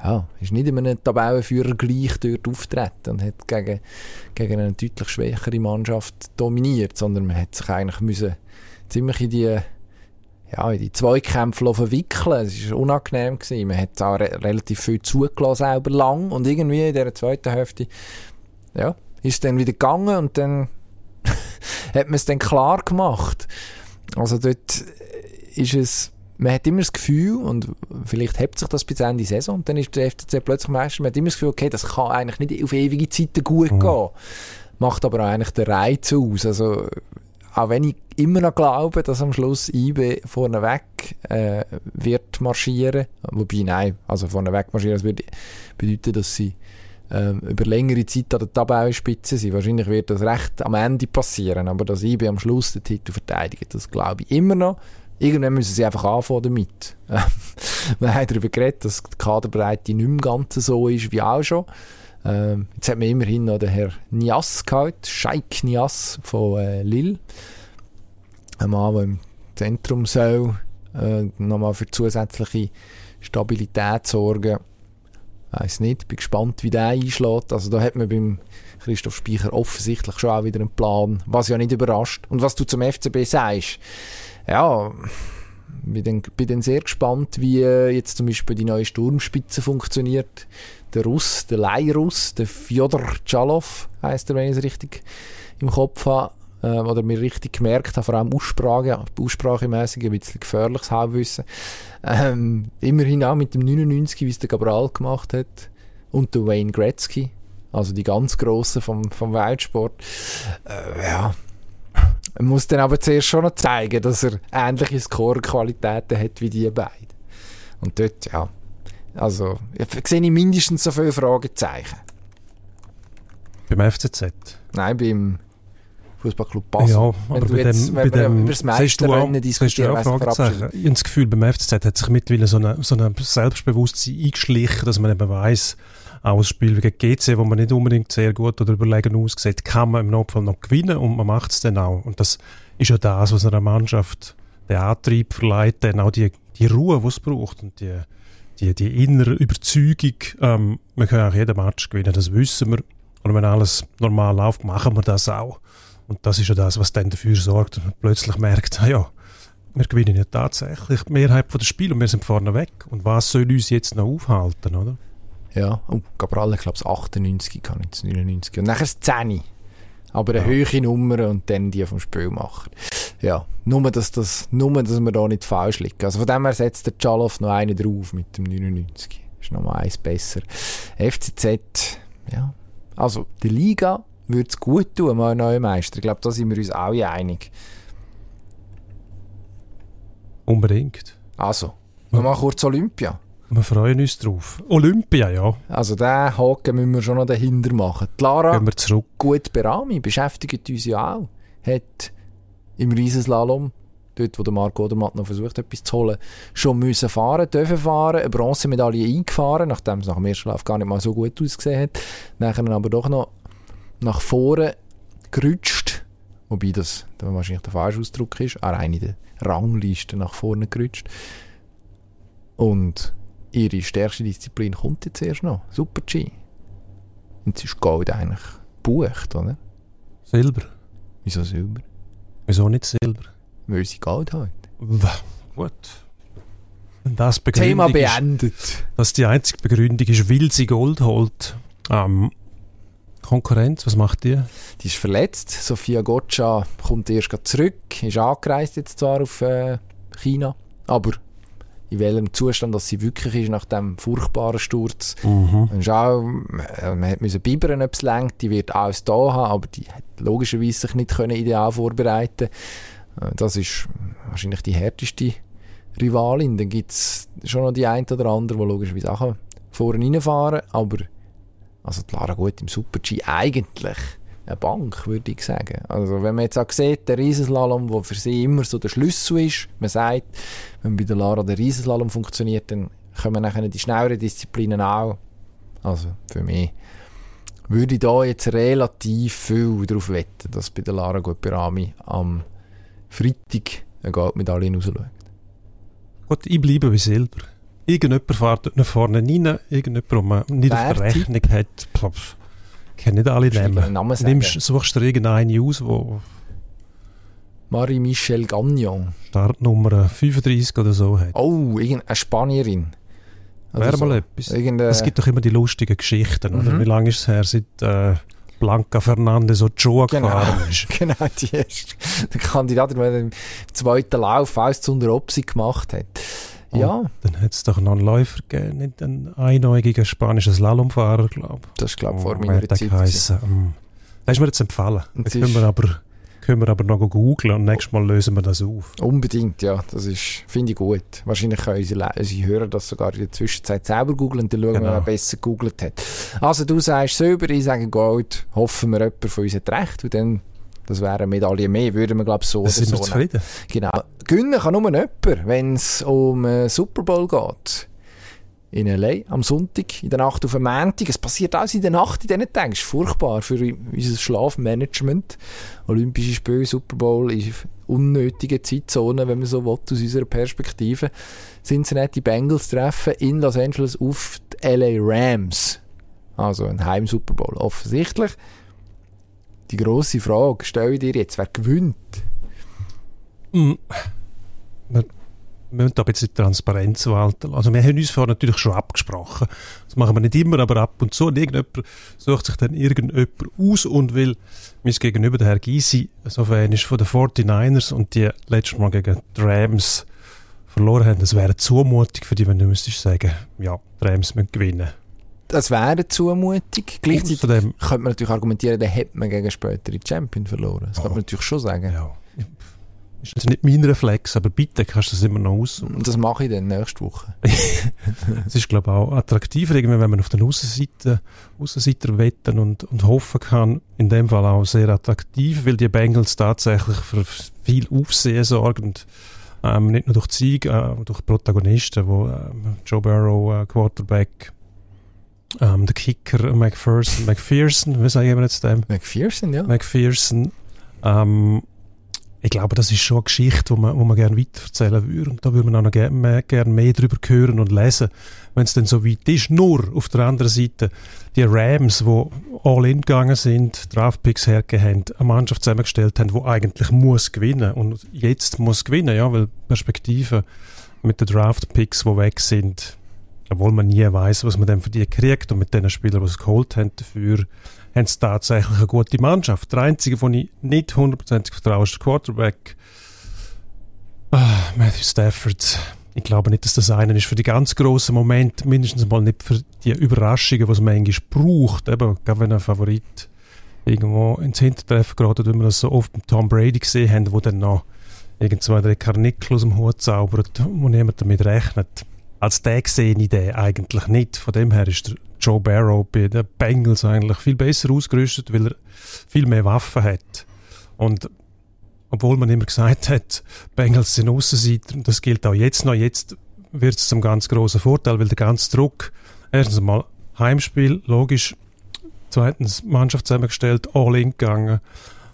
ja, ist nicht in einem Tabellenführer gleich dort auftreten und hat gegen, gegen eine deutlich schwächere Mannschaft dominiert, sondern man hat sich eigentlich müssen ziemlich in die ja, in die Zweikämpfe verwickeln. Es war unangenehm. Gewesen. Man hat auch re relativ viel zugelassen, selber lang. Und irgendwie in der zweiten Hälfte ja, ist es dann wieder gegangen und dann hat man es dann klar gemacht. Also dort ist es, man hat immer das Gefühl, und vielleicht hebt sich das bis Ende Saison, und dann ist der FCZ plötzlich Meister, man hat immer das Gefühl, okay, das kann eigentlich nicht auf ewige Zeiten gut Mhm. gehen. Macht aber auch eigentlich den Reiz aus. Also, auch wenn ich immer noch glaube, dass am Schluss IB vorneweg äh, wird marschieren, wobei nein, also vorneweg marschieren, das würde bedeuten, dass sie ähm, über längere Zeit an der Tabellenspitze sind. Wahrscheinlich wird das recht am Ende passieren, aber dass IB am Schluss den Titel verteidigt, das glaube ich immer noch. Irgendwann müssen sie einfach anfangen damit. Wir haben darüber geredet, dass die Kaderbreite nicht mehr ganz so ist wie auch schon. Ähm, jetzt hat man immerhin noch den Herr Nias gehabt, Scheik Nias von äh, Lille. Ein Mann, der im Zentrum soll äh, nochmal für zusätzliche Stabilität sorgen. Weiß nicht, bin gespannt, wie der einschlägt. Also da hat man beim Christoph Speicher offensichtlich schon auch wieder einen Plan, was ja nicht überrascht. Und was du zum FCB sagst, ja, dann, bin dann sehr gespannt, wie äh, jetzt zum Beispiel die neue Sturmspitze funktioniert. Der Russ, der Leihruss, der Fjodor Tschalov heißt er, wenn ich es richtig im Kopf habe, äh, oder mir richtig gemerkt habe, vor allem Aussprache, aussprachemäßig ein bisschen gefährliches Halbwissen. Ähm, immerhin auch mit dem 99, wie es der Cabral gemacht hat, und der Wayne Gretzky, also die ganz Grossen vom, vom Weltsport. Äh, ja, man muss dann aber zuerst schon noch zeigen, dass er ähnliche Score-Qualitäten hat wie die beiden. Und dort, ja, also, ich sehe ich mindestens so viele Fragezeichen. Beim FCZ? Nein, beim Fußballclub Basel. Ja, aber du bei jetzt, dem, bei wir dem über das du Meisterrennen du diskutieren, Fragezeichen. verabschiedet. Ich habe das Gefühl, beim FCZ hat sich mittlerweile so ein so eine Selbstbewusstsein eingeschlichen, dass man eben weiss, auch ein Spiel gegen GC, wo man nicht unbedingt sehr gut oder überlegen aussieht, kann man im Notfall noch gewinnen und man macht es dann auch. Und das ist ja das, was einer Mannschaft den Antrieb verleiht, dann auch die, die Ruhe, die es braucht und die, die, die innere Überzeugung, ähm, wir können auch jeden Match gewinnen, das wissen wir. Und wenn alles normal läuft, machen wir das auch. Und das ist ja das, was dann dafür sorgt, dass man plötzlich merkt, ah ja, wir gewinnen ja tatsächlich die Mehrheit der Spiel und wir sind vorne weg. Und was soll uns jetzt noch aufhalten, oder? Ja, oh, Cabral, ich glaube, 98 kann jetzt 99. Und nachher das 10. Aber eine Ja. höhere Nummer und dann die vom Spiel machen. Ja, nur, dass, das, nur, dass wir da nicht falsch liegen. Also von dem her setzt der Tschalow noch einen drauf mit dem 99. Ist noch mal eins besser. FCZ, ja. Also, die Liga würde es gut tun, mal einen neuen Meister. Ich glaube, da sind wir uns alle einig. Unbedingt. Also, wir machen kurz Olympia. Wir freuen uns drauf. Olympia, ja. Also, den Haken müssen wir schon noch dahinter machen. Die Lara, Gehen wir zurück. gut Berami beschäftigt uns ja auch. Hat im Riesenslalom, dort wo der Marco Odermatt noch versucht etwas zu holen, schon müssen fahren, dürfen fahren, eine Bronzemedaille eingefahren, nachdem es nach dem ersten Lauf gar nicht mal so gut ausgesehen hat. Nachher aber doch noch nach vorne gerutscht, wobei das da wahrscheinlich der falsche Ausdruck ist, auch eine der Rangliste nach vorne gerutscht. Und ihre stärkste Disziplin kommt jetzt erst noch, Super-G. Und sie ist Gold eigentlich gebucht, oder? Silber. Wieso Silber? Wieso nicht Silber? Weil sie Gold hat. Gut. Das Begründung Thema ist, beendet. dass die einzige Begründung ist, weil sie Gold holt. Ähm, Konkurrenz, was macht die? Die ist verletzt. Sophia Gotcha kommt erst zurück. Ist angereist jetzt zwar auf äh, China, aber in welchem Zustand dass sie wirklich ist nach dem furchtbaren Sturz. Mhm. Ist auch, äh, man hat müssen bibbern, ob es längt. Die wird alles da haben, aber die hat logischerweise sich nicht können ideal vorbereiten Äh, Das ist wahrscheinlich die härteste Rivalin. Dann gibt es schon noch die ein oder andere, die logischerweise auch vorne reinfahren aber also die Lara gut im Super-G eigentlich eine Bank, würde ich sagen. Also wenn man jetzt auch sieht, der Riesenslalom, der für sie immer so der Schlüssel ist, man sagt, wenn bei der Lara der Riesenslalom funktioniert, dann kommen nachher die schnelleren Disziplinen auch. Also für mich würde ich da jetzt relativ viel darauf wetten, dass bei der Lara Guperami am Freitag eine Goldmedaille rausschaut. Gut, ich bleibe bei Silber. Irgendjemand fährt dort nach vorne rein, irgendjemand, man nicht auf der Wer Rechnung hat. Pff, Ich kann nicht alle. Namen? Nimmst, suchst du irgendeine aus, wo Marie-Michel Gagnon. Startnummer 35 oder so hat. Oh, irgendeine Spanierin. Oder Wäre so. mal etwas. Irgendeine, Es gibt doch immer die lustigen Geschichten, oder? Mhm. Wie lange ist es her, seit äh, Blanca Fernandez Ochoa Genau. gefahren ist? genau, die erste. Der Kandidat, der im zweiten Lauf alles zu unter Opsi gemacht hat. Oh. Ja, Dann hat es doch noch einen Läufer gegeben, nicht einen einäugigen spanischen Slalomfahrer, glaube ich. das ist, glaube ich, vor Oh, meiner hat der Zeit. gewesen. geheissen? Hm. Das ist mir jetzt empfehlen. Da sie können wir, aber, können wir aber noch googeln und nächstes Mal lösen wir das auf. Unbedingt, ja. Das finde ich gut. Wahrscheinlich können unsere, unsere Hörer das sogar in der Zwischenzeit selber googeln und dann schauen, Genau. wer besser gegoogelt hat. Also du sagst Silber, ich sage Gold. Hoffen wir, jemand von uns hat recht. Und dann, das wäre eine Medaille mehr, würden wir glaube ich so Da sind wir oder so nehmen. zufrieden. Genau. Gewinnen kann nur jemand, wenn es um äh, Super Bowl geht. In L.A. am Sonntag, in der Nacht auf den Montag. Es passiert alles in der Nacht in diesen Tagen. Das ist furchtbar für unser Schlafmanagement. Olympische Spiele, Super Bowl ist unnötigen Zeitzone, wenn man so will, aus unserer Perspektive. Cincinnati Bengals treffen in Los Angeles auf die LA Rams. Also ein Heim-Super Bowl. Offensichtlich. Die grosse Frage stelle ich dir jetzt, wer gewinnt? Mm. Wir müssen aber jetzt die Transparenz walten. Also wir haben uns vorher natürlich schon abgesprochen. Das machen wir nicht immer, aber ab und zu. Und irgendjemand sucht sich dann irgendjemand aus und will mein Gegenüber, der Herr Gysi, so Fan ist von den 49ers und die letztes Mal gegen die Rams verloren haben. Das wäre eine Zumutung für die, wenn du müsstest sagen, ja, die Rams müssen gewinnen. Das wäre eine Zumutung. Gleichzeitig Außerdem- könnte man natürlich argumentieren, dann hätte man gegen spätere Champion verloren. Das Oh. könnte man natürlich schon sagen. Ja. Ist jetzt nicht mein Reflex, aber bitte kannst du das immer noch aus. Und das mache ich dann nächste Woche. Es ist, glaube ich, auch attraktiver, irgendwie, wenn man auf den Außenseiter, Außenseiter wetten und, und hoffen kann. In dem Fall auch sehr attraktiv, weil die Bengals tatsächlich für viel Aufsehen sorgen. Ähm, nicht nur durch die Siege, äh, durch Protagonisten, wo ähm, Joe Burrow, äh, Quarterback, ähm, der Kicker, McPherson, McPherson, wie sagen wir jetzt dem? McPherson, ja. McPherson. Ähm, ich glaube, das ist schon eine Geschichte, die man, wo man gerne weitererzählen würde. Und da würde man auch noch gerne mehr, gerne mehr darüber hören und lesen, wenn es denn so weit ist. Nur auf der anderen Seite, die Rams, die all in gegangen sind, Draftpicks hergegeben haben, eine Mannschaft zusammengestellt haben, die eigentlich muss gewinnen. Und jetzt muss gewinnen, ja, weil Perspektiven mit den Draftpicks, die weg sind, obwohl man nie weiß, was man dann für die kriegt und mit den Spielern, die sie geholt haben, dafür haben sie tatsächlich eine gute Mannschaft. Der einzige, den ich nicht hundertprozentig vertraue, ist der Quarterback. Ah, Matthew Stafford. Ich glaube nicht, dass das einer ist für die ganz grossen Momente, mindestens mal nicht für die Überraschungen, die es manchmal braucht. Eben, gerade wenn ein Favorit irgendwo ins Hintertreffen gerät, wie wir das so oft mit Tom Brady gesehen haben, wo dann noch irgend zwei, drei Karnickel aus dem Hut zaubert, wo niemand damit rechnet. Als der sehe ich den eigentlich nicht. Von dem her ist der Joe Barrow bei den Bengals eigentlich viel besser ausgerüstet, weil er viel mehr Waffen hat. Und obwohl man immer gesagt hat, Bengals sind Aussenseiter, das gilt auch jetzt noch, jetzt wird es zum ganz großen Vorteil, weil der ganze Druck, erstens mal Heimspiel, logisch, zweitens Mannschaft zusammengestellt, all in gegangen,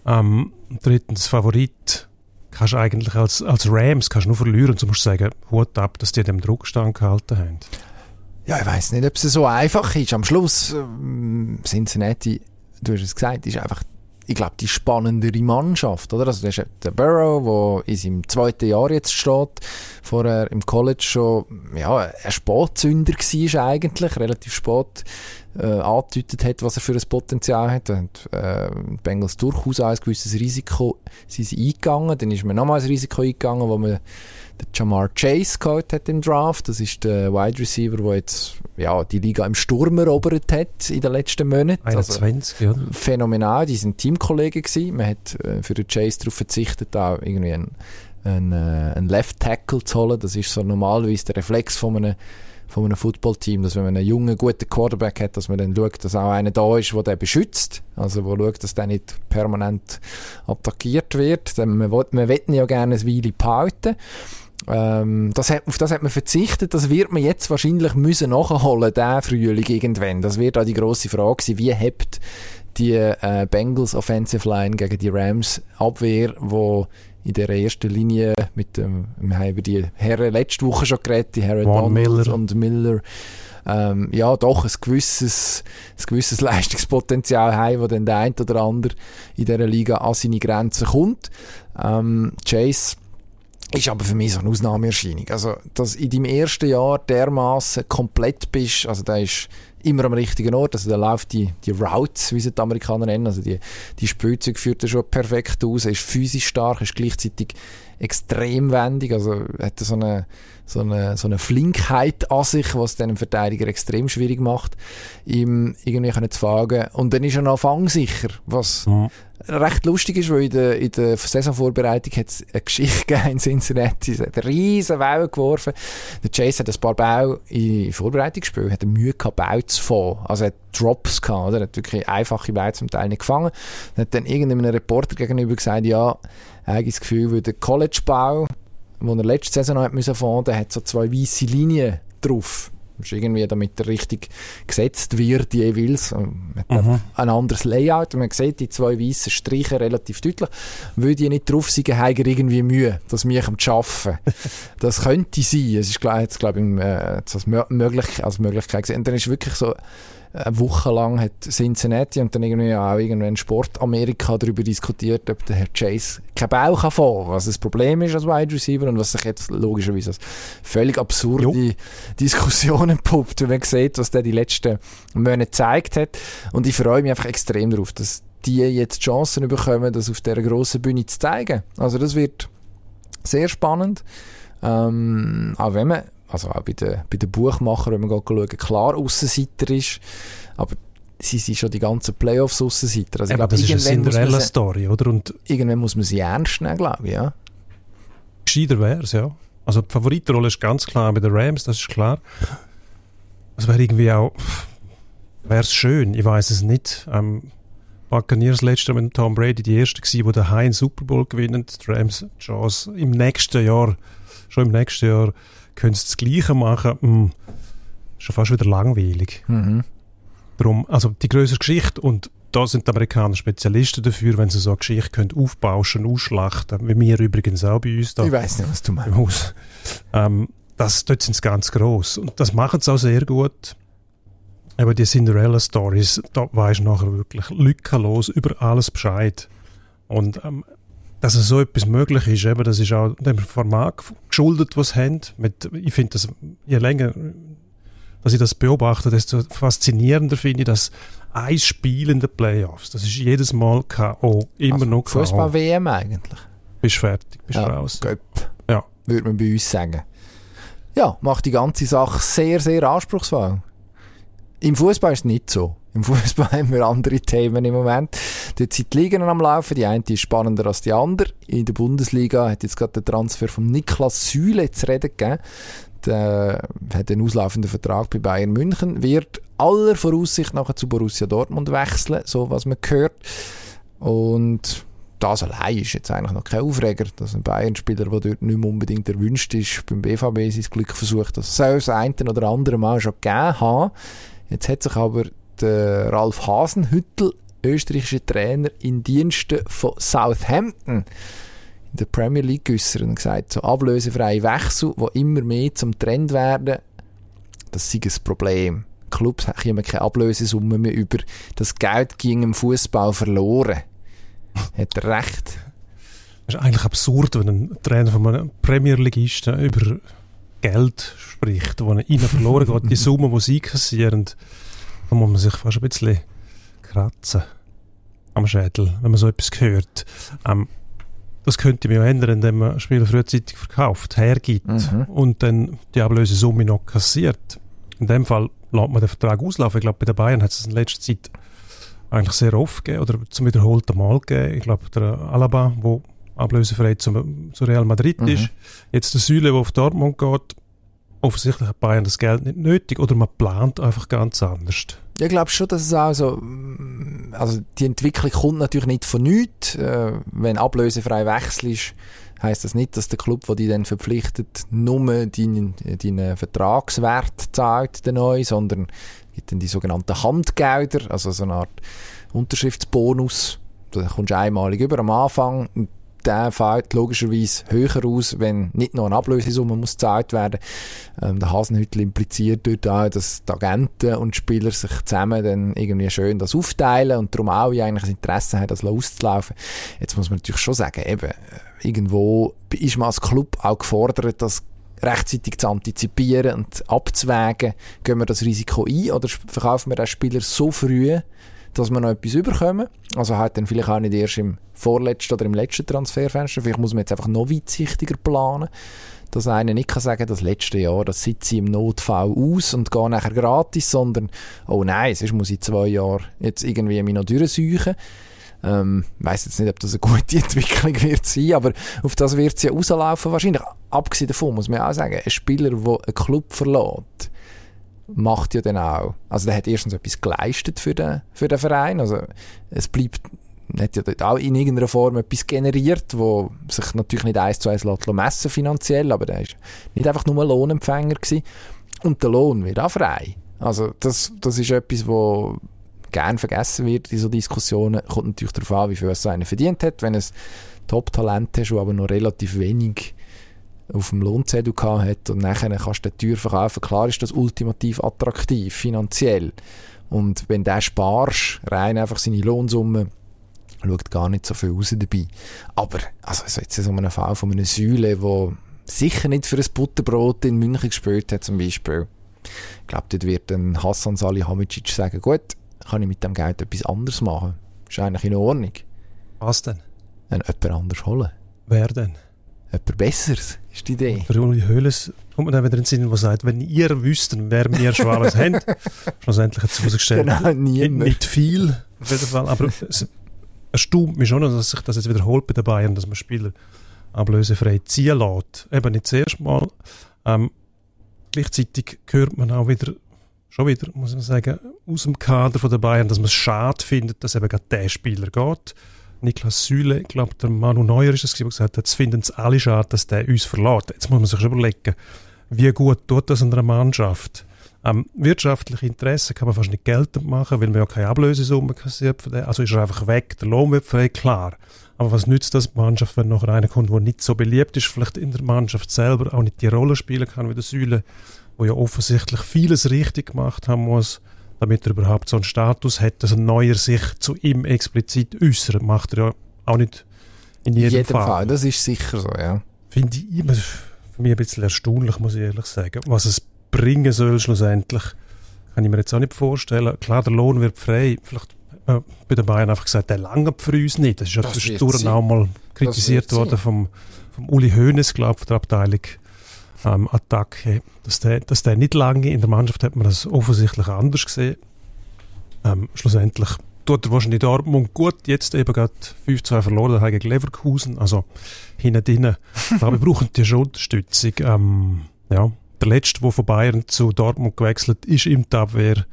ähm, drittens Favorit, kannst eigentlich als, als Rams kannst nur verlieren und du musst sagen, Hut ab, dass die dem Druck standgehalten haben. Ja, ich weiß nicht, ob es so einfach ist. Am Schluss, ähm, Cincinnati, du hast es gesagt, ist einfach, ich glaube, die spannendere Mannschaft, oder? Also, du hast den Burrow, der in seinem zweiten Jahr jetzt steht, vorher im College schon, ja, ein Spätzünder war eigentlich, relativ spät, äh, angedeutet hat, was er für ein Potenzial hat. Und, äh, die Bengals durchaus ein gewisses Risiko sind sie eingegangen. Dann ist man nochmals ein Risiko eingegangen, wo man den Jamar Chase geholt hat im Draft. Das ist der Wide Receiver, der jetzt ja, die Liga im Sturm erobert hat in den letzten Monaten. Also, 21, ja. phänomenal. Die sind Teamkollegen gewesen. Man hat äh, für den Chase darauf verzichtet, auch irgendwie einen, einen, äh, einen Left Tackle zu holen. Das ist so normalerweise der Reflex von einem von einem Footballteam, dass wenn man einen jungen, guten Quarterback hat, dass man dann schaut, dass auch einer da ist, der den beschützt. Also, wo schaut, dass der nicht permanent attackiert wird. Denn man will, man ja gerne eine Weile behalten. Ähm, das hat, auf das hat man verzichtet. Das wird man jetzt wahrscheinlich müssen nachholen, der Frühling irgendwann. Das wird auch die grosse Frage sein. Wie hebt die äh, Bengals Offensive Line gegen die Rams Abwehr, wo in der ersten Linie mit dem, wir haben über die Herren letzte Woche schon geredet, die Herren Donald Miller. und Miller, ähm, ja, doch ein gewisses, ein gewisses Leistungspotenzial haben, wo dann der ein oder andere in dieser Liga an seine Grenzen kommt. Ähm, Chase ist aber für mich so eine Ausnahmeerscheinung. Also, dass in deinem ersten Jahr dermaßen komplett bist, also da ist immer am richtigen Ort, also da läuft die, die Routes, wie sie die Amerikaner nennen, also die, die Spielzeug führt er schon perfekt aus, er ist physisch stark, ist gleichzeitig extrem wendig, also hat er so eine, so eine, so eine Flinkheit an sich, was den Verteidiger extrem schwierig macht, ihm irgendwie können zu fragen. Und dann ist er noch fangsicher, was Mhm. recht lustig ist, weil in der, in der Saisonvorbereitung hat es eine Geschichte gegeben in Cincinnati. Es hat eine riesen Welle geworfen. Der Chase hat ein paar Bälle in Vorbereitungsspielen, hat er Mühe gehabt, Bälle zu fangen. Also er hat Drops gehabt, oder? Er hat wirklich einfache Bälle zum Teil nicht gefangen. Er hat dann irgendeinem Reporter gegenüber gesagt, ja, hat das Gefühl, weil der College-Bau, den er letzte Saison noch hat müssen fahren, der hat so zwei weiße Linien drauf. ist irgendwie, damit er richtig gesetzt wird, jeweils. Mit Mhm. ein anderes Layout. Und man sieht die zwei weißen Striche relativ deutlich. Würde ich nicht drauf sein, haben irgendwie Mühe, das mich am schaffen. das könnte sein. Es ist, glaube ich, glaub, ich, äh, jetzt als, mö möglich, als Möglichkeit gesehen. Und dann ist wirklich so, eine Woche lang hat Cincinnati und dann irgendwie auch irgendwann Sport Amerika darüber diskutiert, ob der Herr Chase keinen Bau kann fahren, was das Problem ist als Wide Receiver und was sich jetzt logischerweise als völlig absurde Jo. Diskussion entpuppt, wenn man sieht, was der die letzten Monate gezeigt hat. Und ich freue mich einfach extrem darauf, dass die jetzt Chancen bekommen, das auf dieser grossen Bühne zu zeigen. Also das wird sehr spannend. Ähm, auch wenn man, also auch bei den, bei den Buchmachern, wenn man schauen, klar Aussenseiter ist, aber sie sind schon die ganzen Playoffs Aussenseiter. Also ich glaube, das ist eine Cinderella-Story, oder? Und irgendwann muss man sie ernst nehmen, glaube ich, ja. gescheiter wäre es, ja. Also die Favoritenrolle ist ganz klar bei den Rams, das ist klar. Es wäre irgendwie auch, wäre es schön, ich weiß es nicht. Ähm, Buccaneers letzte mit Tom Brady die erste gewesen, wo der Heinz Super Bowl gewinnen. Die Rams Chance im nächsten Jahr, schon im nächsten Jahr, können sie das Gleiche machen. Hm, schon fast wieder langweilig. Mhm. Darum, also die größere Geschichte und da sind die Amerikaner Spezialisten dafür, wenn sie so eine Geschichte können aufbauschen, ausschlachten, wie wir übrigens auch bei uns da Ich weiß nicht, was du meinst. Ähm, das, dort sind sie ganz gross. Und das machen sie auch sehr gut. Aber die Cinderella-Stories, da weisst du nachher wirklich lückenlos über alles Bescheid. Und ähm, dass es so etwas möglich ist, eben, das ist auch dem Format geschuldet, was haben. Mit, ich finde das, je länger dass ich das beobachte, desto faszinierender finde ich das ein Spiel in den Playoffs. Das ist jedes Mal K.O. Immer Also, noch K.O. Fußball-WM eigentlich. Bist fertig, bist Ja, raus. Göpp. Ja. Würde man bei uns sagen. Ja, macht die ganze Sache sehr, sehr anspruchsvoll. Im Fußball ist es nicht so. Im Fußball haben wir andere Themen im Moment. Dort sind die Ligen am Laufen. Die eine ist spannender als die andere. In der Bundesliga hat jetzt gerade der Transfer von Niklas Süle zu reden gegeben. Der hat einen auslaufenden Vertrag bei Bayern München, wird aller Voraussicht nachher zu Borussia Dortmund wechseln, so was man hört. Und das allein ist jetzt eigentlich noch kein Aufreger, dass ein Bayern-Spieler, der dort nicht mehr unbedingt erwünscht ist, beim BVB sein Glück versucht. Das soll es ein oder andere Mal schon gegeben haben. Jetzt hat sich aber der Ralf Hasenhüttel, österreichischer Trainer, in Diensten von Southampton in der Premier League geäussert und gesagt, so ablösefreie Wechsel, die immer mehr zum Trend werden, das sei ein Problem. Die Clubs kommen keine Ablösesumme mehr über. Das Geld ging im Fußball verloren. Hat er recht? Es ist eigentlich absurd, wenn ein Trainer von einem Premier-Ligisten über Geld spricht, wo ihnen verloren geht, die Summe, die sie kassieren. Da muss man sich fast ein bisschen kratzen am Schädel, wenn man so etwas hört. Ähm, das könnte man ja ändern, indem man Spieler frühzeitig verkauft, hergibt Mhm. und dann die Ablösesumme noch kassiert. In dem Fall lässt man den Vertrag auslaufen. Ich glaube, bei den Bayern hat es in letzter Zeit eigentlich sehr oft gegeben oder zum wiederholten Mal gegeben. Ich glaube, der Alaba, der ablösefrei zum, zu Real Madrid Mhm. ist, jetzt der Süle, der auf Dortmund geht, offensichtlich hat Bayern das Geld nicht nötig oder man plant einfach ganz anders. Ich glaube schon, dass es auch so, mm, also die Entwicklung kommt natürlich nicht von nichts. Äh, wenn ablösefrei Wechsel ist, heisst das nicht, dass der Club, der dich dann verpflichtet, nur deinen, deinen Vertragswert zahlt, den neu, sondern gibt dann die sogenannten Handgelder, also so eine Art Unterschriftsbonus. Da kommst du einmalig über am Anfang. Und Der fällt logischerweise höher aus, wenn nicht noch eine Ablösesumme muss gezahlt werden. Ähm, der Hasenhüttl impliziert dort auch, dass die Agenten und Spieler sich zusammen dann irgendwie schön das aufteilen und darum auch eigentlich ein Interesse haben, das auszulaufen. Jetzt muss man natürlich schon sagen, eben, äh, irgendwo ist man als Club auch gefordert, das rechtzeitig zu antizipieren und abzuwägen, gehen wir das Risiko ein oder verkaufen wir den Spieler so früh, dass wir noch etwas überkommen. Also halt dann vielleicht auch nicht erst im vorletzten oder im letzten Transferfenster. Vielleicht muss man jetzt einfach noch weitsichtiger planen. Dass einer nicht kann sagen, das letzte Jahr, das sitze ich im Notfall aus und gehe nachher gratis, sondern, oh nein, sonst muss ich zwei Jahre jetzt irgendwie mich noch durchsuchen. Ähm, ich weiss jetzt nicht, ob das eine gute Entwicklung wird sein, aber auf das wird es ja rauslaufen wahrscheinlich. Abgesehen davon muss man auch sagen, ein Spieler, der einen Club verlässt, macht ja dann auch, also der hat erstens etwas geleistet für den, für den Verein, also es bleibt, hat ja dort auch in irgendeiner Form etwas generiert, wo sich natürlich nicht eins zu eins messen finanziell, aber der ist nicht einfach nur Lohnempfänger gewesen. Und der Lohn wird auch frei. Also das, das ist etwas, wo gern vergessen wird in so Diskussionen. Kommt natürlich darauf an, wie viel es einer verdient hat. Wenn es Top-Talent hast, aber noch relativ wenig auf dem Lohnzettel gehabt hat und nachher kannst du den teuer verkaufen, klar ist das ultimativ attraktiv, finanziell. Und wenn du sparst, rein einfach seine Lohnsumme, schaut gar nicht so viel raus dabei. Aber, also, also jetzt so einen Fall von einer Säule, der sicher nicht für ein Butterbrot in München gespielt hat, zum Beispiel. Ich glaube, dort wird ein Hassan Salihamidzic sagen, gut, kann ich mit dem Geld etwas anderes machen. Ist eigentlich in Ordnung. Was denn? Dann jemand anders holen. Wer denn? Jemand Besseres, ist die Idee. Der Uli Höhles kommt mir dann wieder in den Sinn, der sagt, wenn ihr wüsstet, wer mir schon alles haben, schlussendlich hat es herausgestellt, Genau, nicht, niemand. nicht viel, auf jeden Fall, aber es erstaunt mich schon, dass sich das jetzt wiederholt bei den Bayern, dass man Spieler ablösefrei ziehen lässt. Eben nicht zuerst mal. Ähm, gleichzeitig hört man auch wieder, schon wieder, muss man sagen, aus dem Kader von der Bayern, dass man es schade findet, dass eben gerade der Spieler geht. Niklas Süle, ich glaube, der Manu Neuer ist es, der gesagt hat, jetzt finden es alle schade, dass der uns verlässt. Jetzt muss man sich überlegen, wie gut tut das einer Mannschaft. Ähm, wirtschaftliche Interessen kann man fast nicht geltend machen, weil man ja keine Ablösesumme kassiert. Also ist er einfach weg, der Lohn wird frei, klar. Aber was nützt das Mannschaft, wenn nachher einer kommt, der nicht so beliebt ist, vielleicht in der Mannschaft selber auch nicht die Rolle spielen kann wie der Süle, wo ja offensichtlich vieles richtig gemacht haben muss, damit er überhaupt so einen Status hat, dass ein Neuer sich zu ihm explizit äußert. Macht er ja auch nicht in jedem, jedem Fall. Fall. Das ist sicher so, ja. Finde ich immer für mich ein bisschen erstaunlich, muss ich ehrlich sagen. Was es bringen soll schlussendlich, kann ich mir jetzt auch nicht vorstellen. Klar, der Lohn wird frei. Vielleicht man bei den Bayern einfach gesagt, der langt für uns nicht. Das ist ja zwischendurch auch mal kritisiert worden vom, vom Uli Hoeneß, glaube ich, von der Abteilung ähm, Attacke, dass der, dass der nicht lange in der Mannschaft hat man das offensichtlich anders gesehen. Ähm, schlussendlich tut er wahrscheinlich Dortmund gut. Jetzt eben gerade 5-2 verloren gegen Leverkusen. Also hinten drin. Glaube, wir brauchen die schon Unterstützung. Ähm, ja. Der letzte, der von Bayern zu Dortmund gewechselt ist, im Abwehr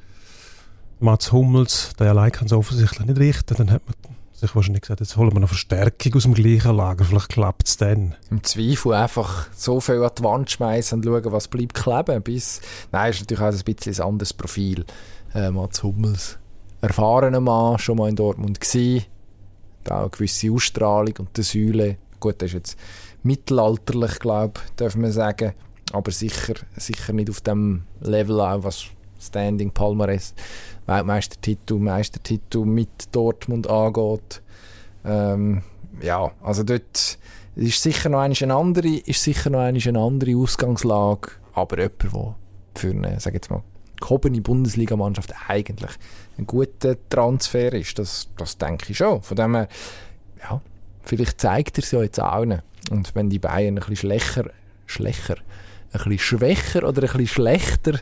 Mats Hummels. Der allein kann es offensichtlich nicht richten. Dann hat man sich wahrscheinlich gesagt, jetzt holen wir noch Verstärkung aus dem gleichen Lager. Vielleicht klappt es dann. Im Zweifel einfach so viel an die Wand schmeißen und schauen, was bleibt kleben. Bis, nein, ist natürlich auch ein bisschen ein anderes Profil. Äh, Mats Hummels, erfahrener Mann, schon mal in Dortmund gewesen, auch eine gewisse Ausstrahlung und der Säule, gut, der ist jetzt mittelalterlich, glaube ich, darf man sagen, aber sicher, sicher nicht auf dem Level auch, was Standing Palmares, Weltmeistertitel, Meistertitel mit Dortmund angeht. Ähm, ja, also dort ist sicher noch eine andere, ist sicher noch eine andere Ausgangslage, aber jemand, der für eine, sag jetzt mal, gehobene Bundesligamannschaft eigentlich ein guter Transfer ist, das, das denke ich schon. Von dem her, ja, vielleicht zeigt er es ja jetzt allen. Und wenn die Bayern ein bisschen schlechter, schlechter, ein bisschen schwächer oder ein bisschen schlechter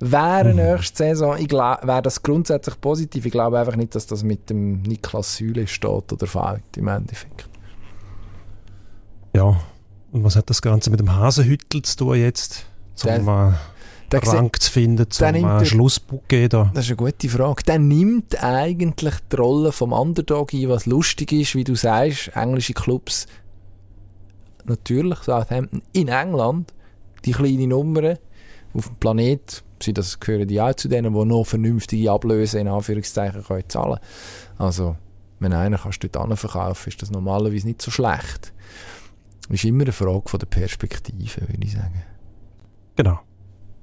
wären nächste Saison, ich glaub, wäre das grundsätzlich positiv. Ich glaube einfach nicht, dass das mit dem Niklas Süle steht oder fällt im Endeffekt. Ja. Und was hat das Ganze mit dem Hasenhüttel zu tun jetzt? Zum Der- Der Rang zu finden, zum nimmt äh, er- Schlussbuch da. Das ist eine gute Frage. Der nimmt eigentlich die Rolle vom Underdog ein, was lustig ist, wie du sagst, englische Clubs, natürlich Southampton in England, die kleinen Nummern auf dem Planet, sie das gehören die auch zu denen, die noch vernünftige Ablöse in Anführungszeichen können zahlen Also, wenn einer kannst du dort verkaufen, ist das normalerweise nicht so schlecht. Ist immer eine Frage von der Perspektive, würde ich sagen. Genau.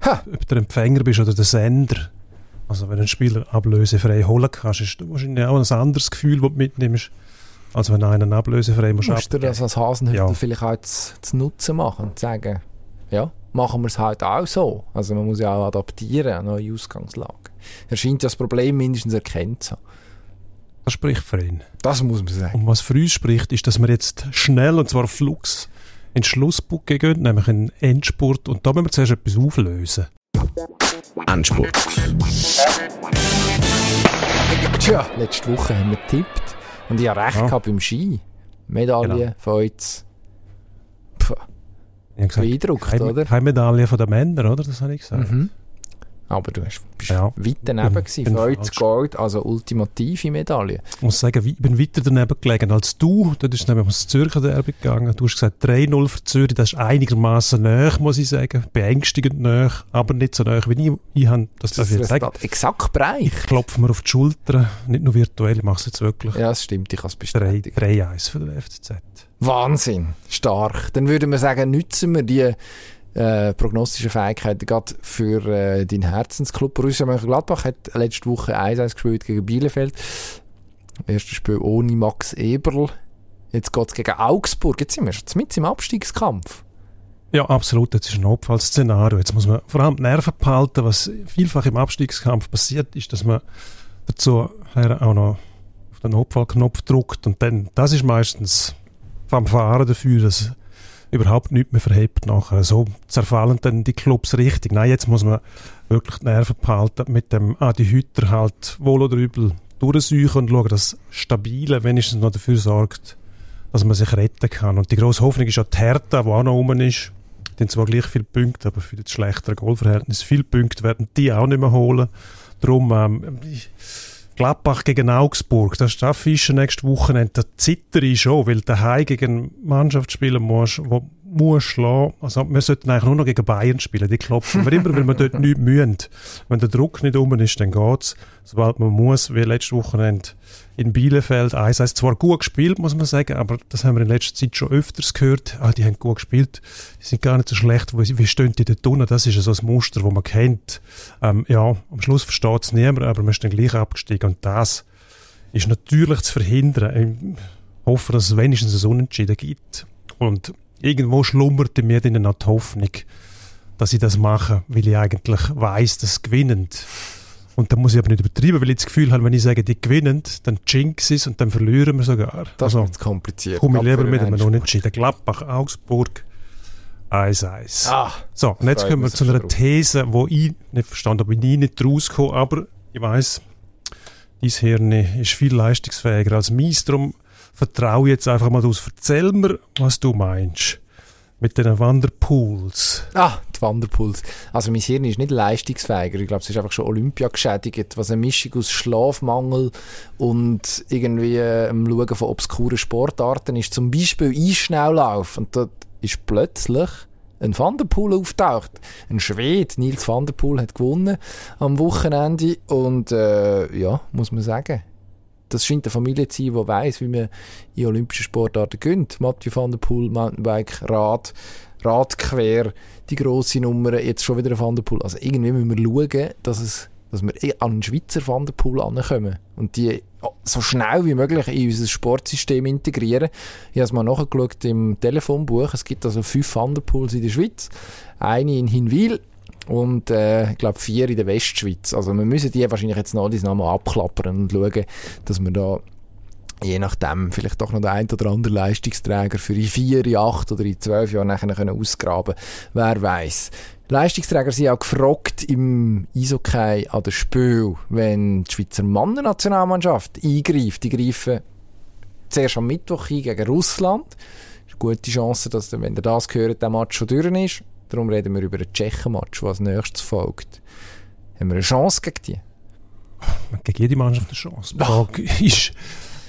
Ha! Ob du der Empfänger bist oder der Sender. Also wenn einen Spieler ablösefrei holen kannst, ist das wahrscheinlich auch ein anderes Gefühl, das du mitnimmst, als wenn du einen ablösefrei musst Musst du das als Hasenhüttel Ja. vielleicht auch zu, zu nutzen machen und sagen, ja, machen wir es halt auch so. Also man muss ja auch adaptieren an neue Ausgangslage. Er scheint ja das Problem mindestens erkennt zu haben. Das spricht für ihn. Das muss man sagen. Und was für uns spricht, ist, dass wir jetzt schnell, und zwar flux, ins Schlussbuch gehen, nämlich in den Endspurt. Und da müssen wir zuerst etwas auflösen. Endspurt. Tja, letzte Woche haben wir getippt und ich habe recht Ja. gehabt beim Ski. Medaille Genau. von jetzt. Ich gesagt, beeindruckt, keine, oder? keine Medaille von den Männern, oder? Das habe ich gesagt. Mhm. Aber du hast, bist Ja. weit daneben gewesen. bin Freud falsch. Gold, also ultimative Medaille. Ich muss sagen, ich bin weiter daneben gelegen als du. Dort ist nämlich ums Zürcher Derby gegangen. Du hast gesagt 3-0 für Zürich. Das ist einigermaßen näher, muss ich sagen. Beängstigend näher, aber nicht so näher wie ich. Ich habe, das darf ich sagen. Exakt breit. Ich klopfe mir auf die Schulter. Nicht nur virtuell, ich mache es jetzt wirklich. Ja, das stimmt, ich kann es 3 bestätigen. 3-1 für den FCZ. Wahnsinn, stark. Dann würde man sagen, nützen wir die äh, prognostischen Fähigkeiten gerade für äh, deinen Herzensclub. Borussia Mönchengladbach hat letzte Woche 1-1 gespielt gegen Bielefeld. Erstes Spiel ohne Max Eberl. Jetzt geht es gegen Augsburg. Jetzt sind wir schon mit im Abstiegskampf. Ja, absolut. Das ist ein Notfallszenario. Jetzt muss man vor allem die Nerven behalten. Was vielfach im Abstiegskampf passiert, ist, dass man dazu auch noch auf den Notfallknopf drückt und dann, das ist meistens Fanfare dafür, dass überhaupt nichts mehr verhebt nachher. So zerfallen dann die Clubs richtig. Nein, jetzt muss man wirklich die Nerven behalten, mit dem Adi Hütter halt wohl oder übel durchsuchen und schauen, dass Stabile wenigstens noch dafür sorgt, dass man sich retten kann. Und die grosse Hoffnung ist ja die Hertha, die auch noch rum ist. Die haben zwar gleich viele Punkte, aber für das schlechtere Goalverhältnis. Viele Punkte werden die auch nicht mehr holen. Darum, ähm, ich- Gladbach gegen Augsburg, das ist das Fischen nächste Wochenende. Da zittere ich schon, weil daheim gegen Mannschaft spielen musst, wo muss schlagen. Also wir sollten eigentlich nur noch gegen Bayern spielen, die klopfen wir immer, weil wir dort nichts mühen. Wenn der Druck nicht um ist, dann geht's. Sobald man muss, wie letzte Wochenende in Bielefeld, 1-1 zwar gut gespielt, muss man sagen, aber das haben wir in letzter Zeit schon öfters gehört. Ah, die haben gut gespielt, die sind gar nicht so schlecht, wie, stehen die dort unten? Das ist ja so ein Muster, das man kennt. Ähm, ja, am Schluss versteht es niemand, aber man ist dann gleich abgestiegen und das ist natürlich zu verhindern. Ich hoffe, dass es wenigstens ein Unentschieden gibt. Und irgendwo schlummert in mir dann noch die Hoffnung, dass ich das mache, weil ich eigentlich weiß, dass sie gewinnen. Und da muss ich aber nicht übertreiben, weil ich das Gefühl habe, wenn ich sage, die gewinnen, dann jinx es und dann verlieren wir sogar. Das also ist kompliziert. komme ich lieber mit einem. Unentschieden. Gladbach, Augsburg, 1-1. Ah, So, und jetzt kommen wir zu einer drauf. These, wo ich nicht verstanden habe, bin ich nicht rauskomme, aber ich weiß, dein Hirn ist viel leistungsfähiger als meins, darum vertraue jetzt einfach mal draus. Erzähl mir, was du meinst mit den Wanderpools. Ah, die Wanderpuls. Also mein Hirn ist nicht leistungsfähiger. Ich glaube, es ist einfach schon Olympia geschädigt, was eine Mischung aus Schlafmangel und irgendwie äh, am Schauen von obskuren Sportarten ist. Zum Beispiel Eisschnelllauf. Und dort ist plötzlich ein Vanderpool auftaucht. Ein Schwede, Nils Vanderpool, hat gewonnen am Wochenende. Und äh, ja, muss man sagen, das scheint eine Familie zu sein, die weiss, wie man in olympischen Sportarten gönnt. Mathieu van der Poel, Mountainbike, Rad, Radquer, die grosse Nummer, jetzt schon wieder ein Van der Poel. Also irgendwie müssen wir schauen, dass, es, dass wir eh an einen Schweizer Van der Poel ankommen und die so schnell wie möglich in unser Sportsystem integrieren. Ich habe es mal nachgeschaut im Telefonbuch. Es gibt also fünf Van der Poels in der Schweiz. Eine in Hinwil, und äh, ich glaube vier in der Westschweiz. Also wir müssen die wahrscheinlich jetzt noch nochmal abklappern und schauen, dass wir da je nachdem vielleicht doch noch den ein oder anderen Leistungsträger für in vier, in acht oder in zwölf Jahren nachher können ausgraben Wer weiß. Leistungsträger sind auch gefragt im Eishockey an der Spiel, wenn die Schweizer Mannennationalmannschaft eingreift. Die greifen zuerst am Mittwoch ein gegen Russland. Ist eine gute Chance, dass, wenn ihr das hört, der Match schon durch ist. Darum reden wir über einen Tschechen-Match, was nächstes folgt. Haben wir eine Chance gegen die? Gegen jede Mannschaft eine Chance. Die Frage ist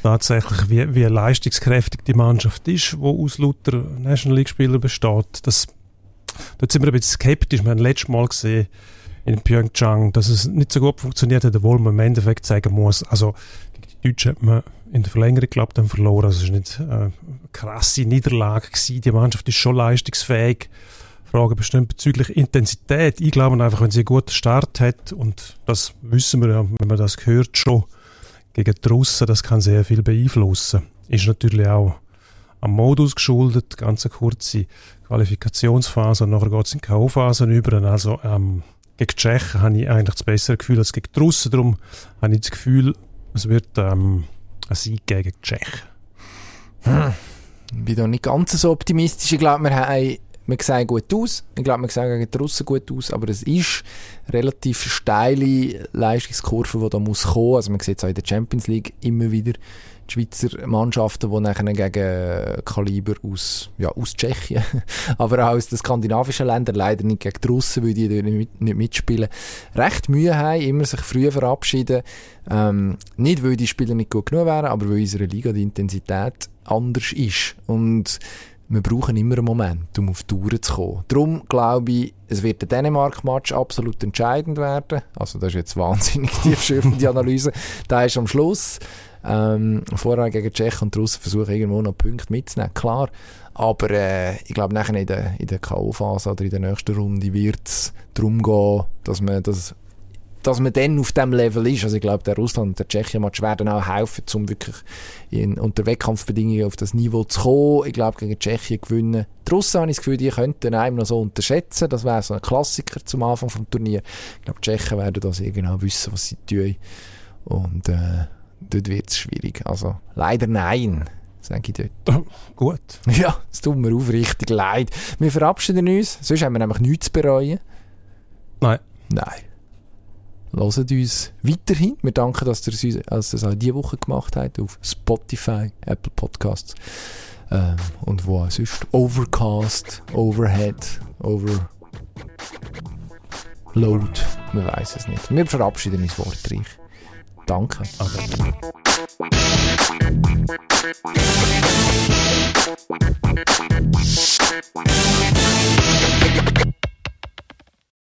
tatsächlich, wie, wie leistungskräftig die Mannschaft ist, die aus lauter National League-Spielern besteht. Das, dort sind wir ein bisschen skeptisch. Wir haben letztes Mal gesehen in Pyeongchang, dass es nicht so gut funktioniert hat, obwohl man im Endeffekt sagen muss, also gegen die Deutschen hat man in der Verlängerung, glaube ich, dann verloren. Also es war nicht äh, eine krasse Niederlage. Gewesen. Die Mannschaft ist schon leistungsfähig. Frage bestimmt bezüglich Intensität. Ich glaube einfach, wenn sie einen guten Start hat, und das wissen wir ja, wenn man das hört schon, gegen die Russen, das kann sehr viel beeinflussen. Ist natürlich auch am Modus geschuldet, ganz eine kurze Qualifikationsphase und nachher geht es in die K.O.-Phase über. Also ähm, gegen die Tschechen habe ich eigentlich das bessere Gefühl als gegen die Russen. Darum habe ich das Gefühl, es wird ähm, ein Sieg gegen die Tschechen. Ich bin da nicht ganz so optimistisch. Ich glaube, wir haben, wir sehen gut aus. Ich glaube, wir sehen gegen die Russen gut aus. Aber es ist relativ steile Leistungskurve, die da muss kommen. Also man sieht es auch in der Champions League immer wieder. die Schweizer Mannschaften, die nachher gegen Kaliber aus, ja, aus Tschechien, aber auch aus den skandinavischen Ländern, leider nicht gegen die Russen, weil die nicht, nicht mitspielen, recht Mühe haben, immer sich früh verabschieden. Ähm, nicht, weil die Spieler nicht gut genug wären, aber weil unsere Liga die Intensität anders ist. Und wir brauchen immer einen Moment, um auf die Tour zu kommen. Darum glaube ich, es wird der Dänemark-Match absolut entscheidend werden. Also das ist jetzt wahnsinnig tiefschürfende Analyse. Da ist am Schluss. Ähm, vorher gegen Tschechien und die Russen versuchen irgendwo noch Punkte mitzunehmen, klar. Aber äh, ich glaube, nachher in der, in der K.O.-Phase oder in der nächsten Runde wird es darum gehen, dass man das dass man dann auf dem Level ist. Also ich glaube, der Russland und der Tschechien-Match werden auch helfen, um wirklich in, unter Wettkampfbedingungen auf das Niveau zu kommen. Ich glaube, gegen Tschechien gewinnen. Die Russen habe ich das Gefühl, die könnten einem noch so unterschätzen. Das wäre so ein Klassiker zum Anfang des Turniers. Ich glaube, die Tschechen werden das sehr genau wissen, was sie tun. Und äh, dort wird es schwierig. Also leider nein sage ich dort. Gut. Ja, es tut mir aufrichtig leid. Wir verabschieden uns, sonst haben wir nämlich nichts zu bereuen. Nein. Nein hört uns weiterhin. Wir danken, dass ihr es auch diese Woche gemacht habt auf Spotify, Apple Podcasts ähm, und wo auch sonst. Overcast, Overhead, Overload. Man weiß es nicht. Wir verabschieden uns wortreich. Danke. Ade.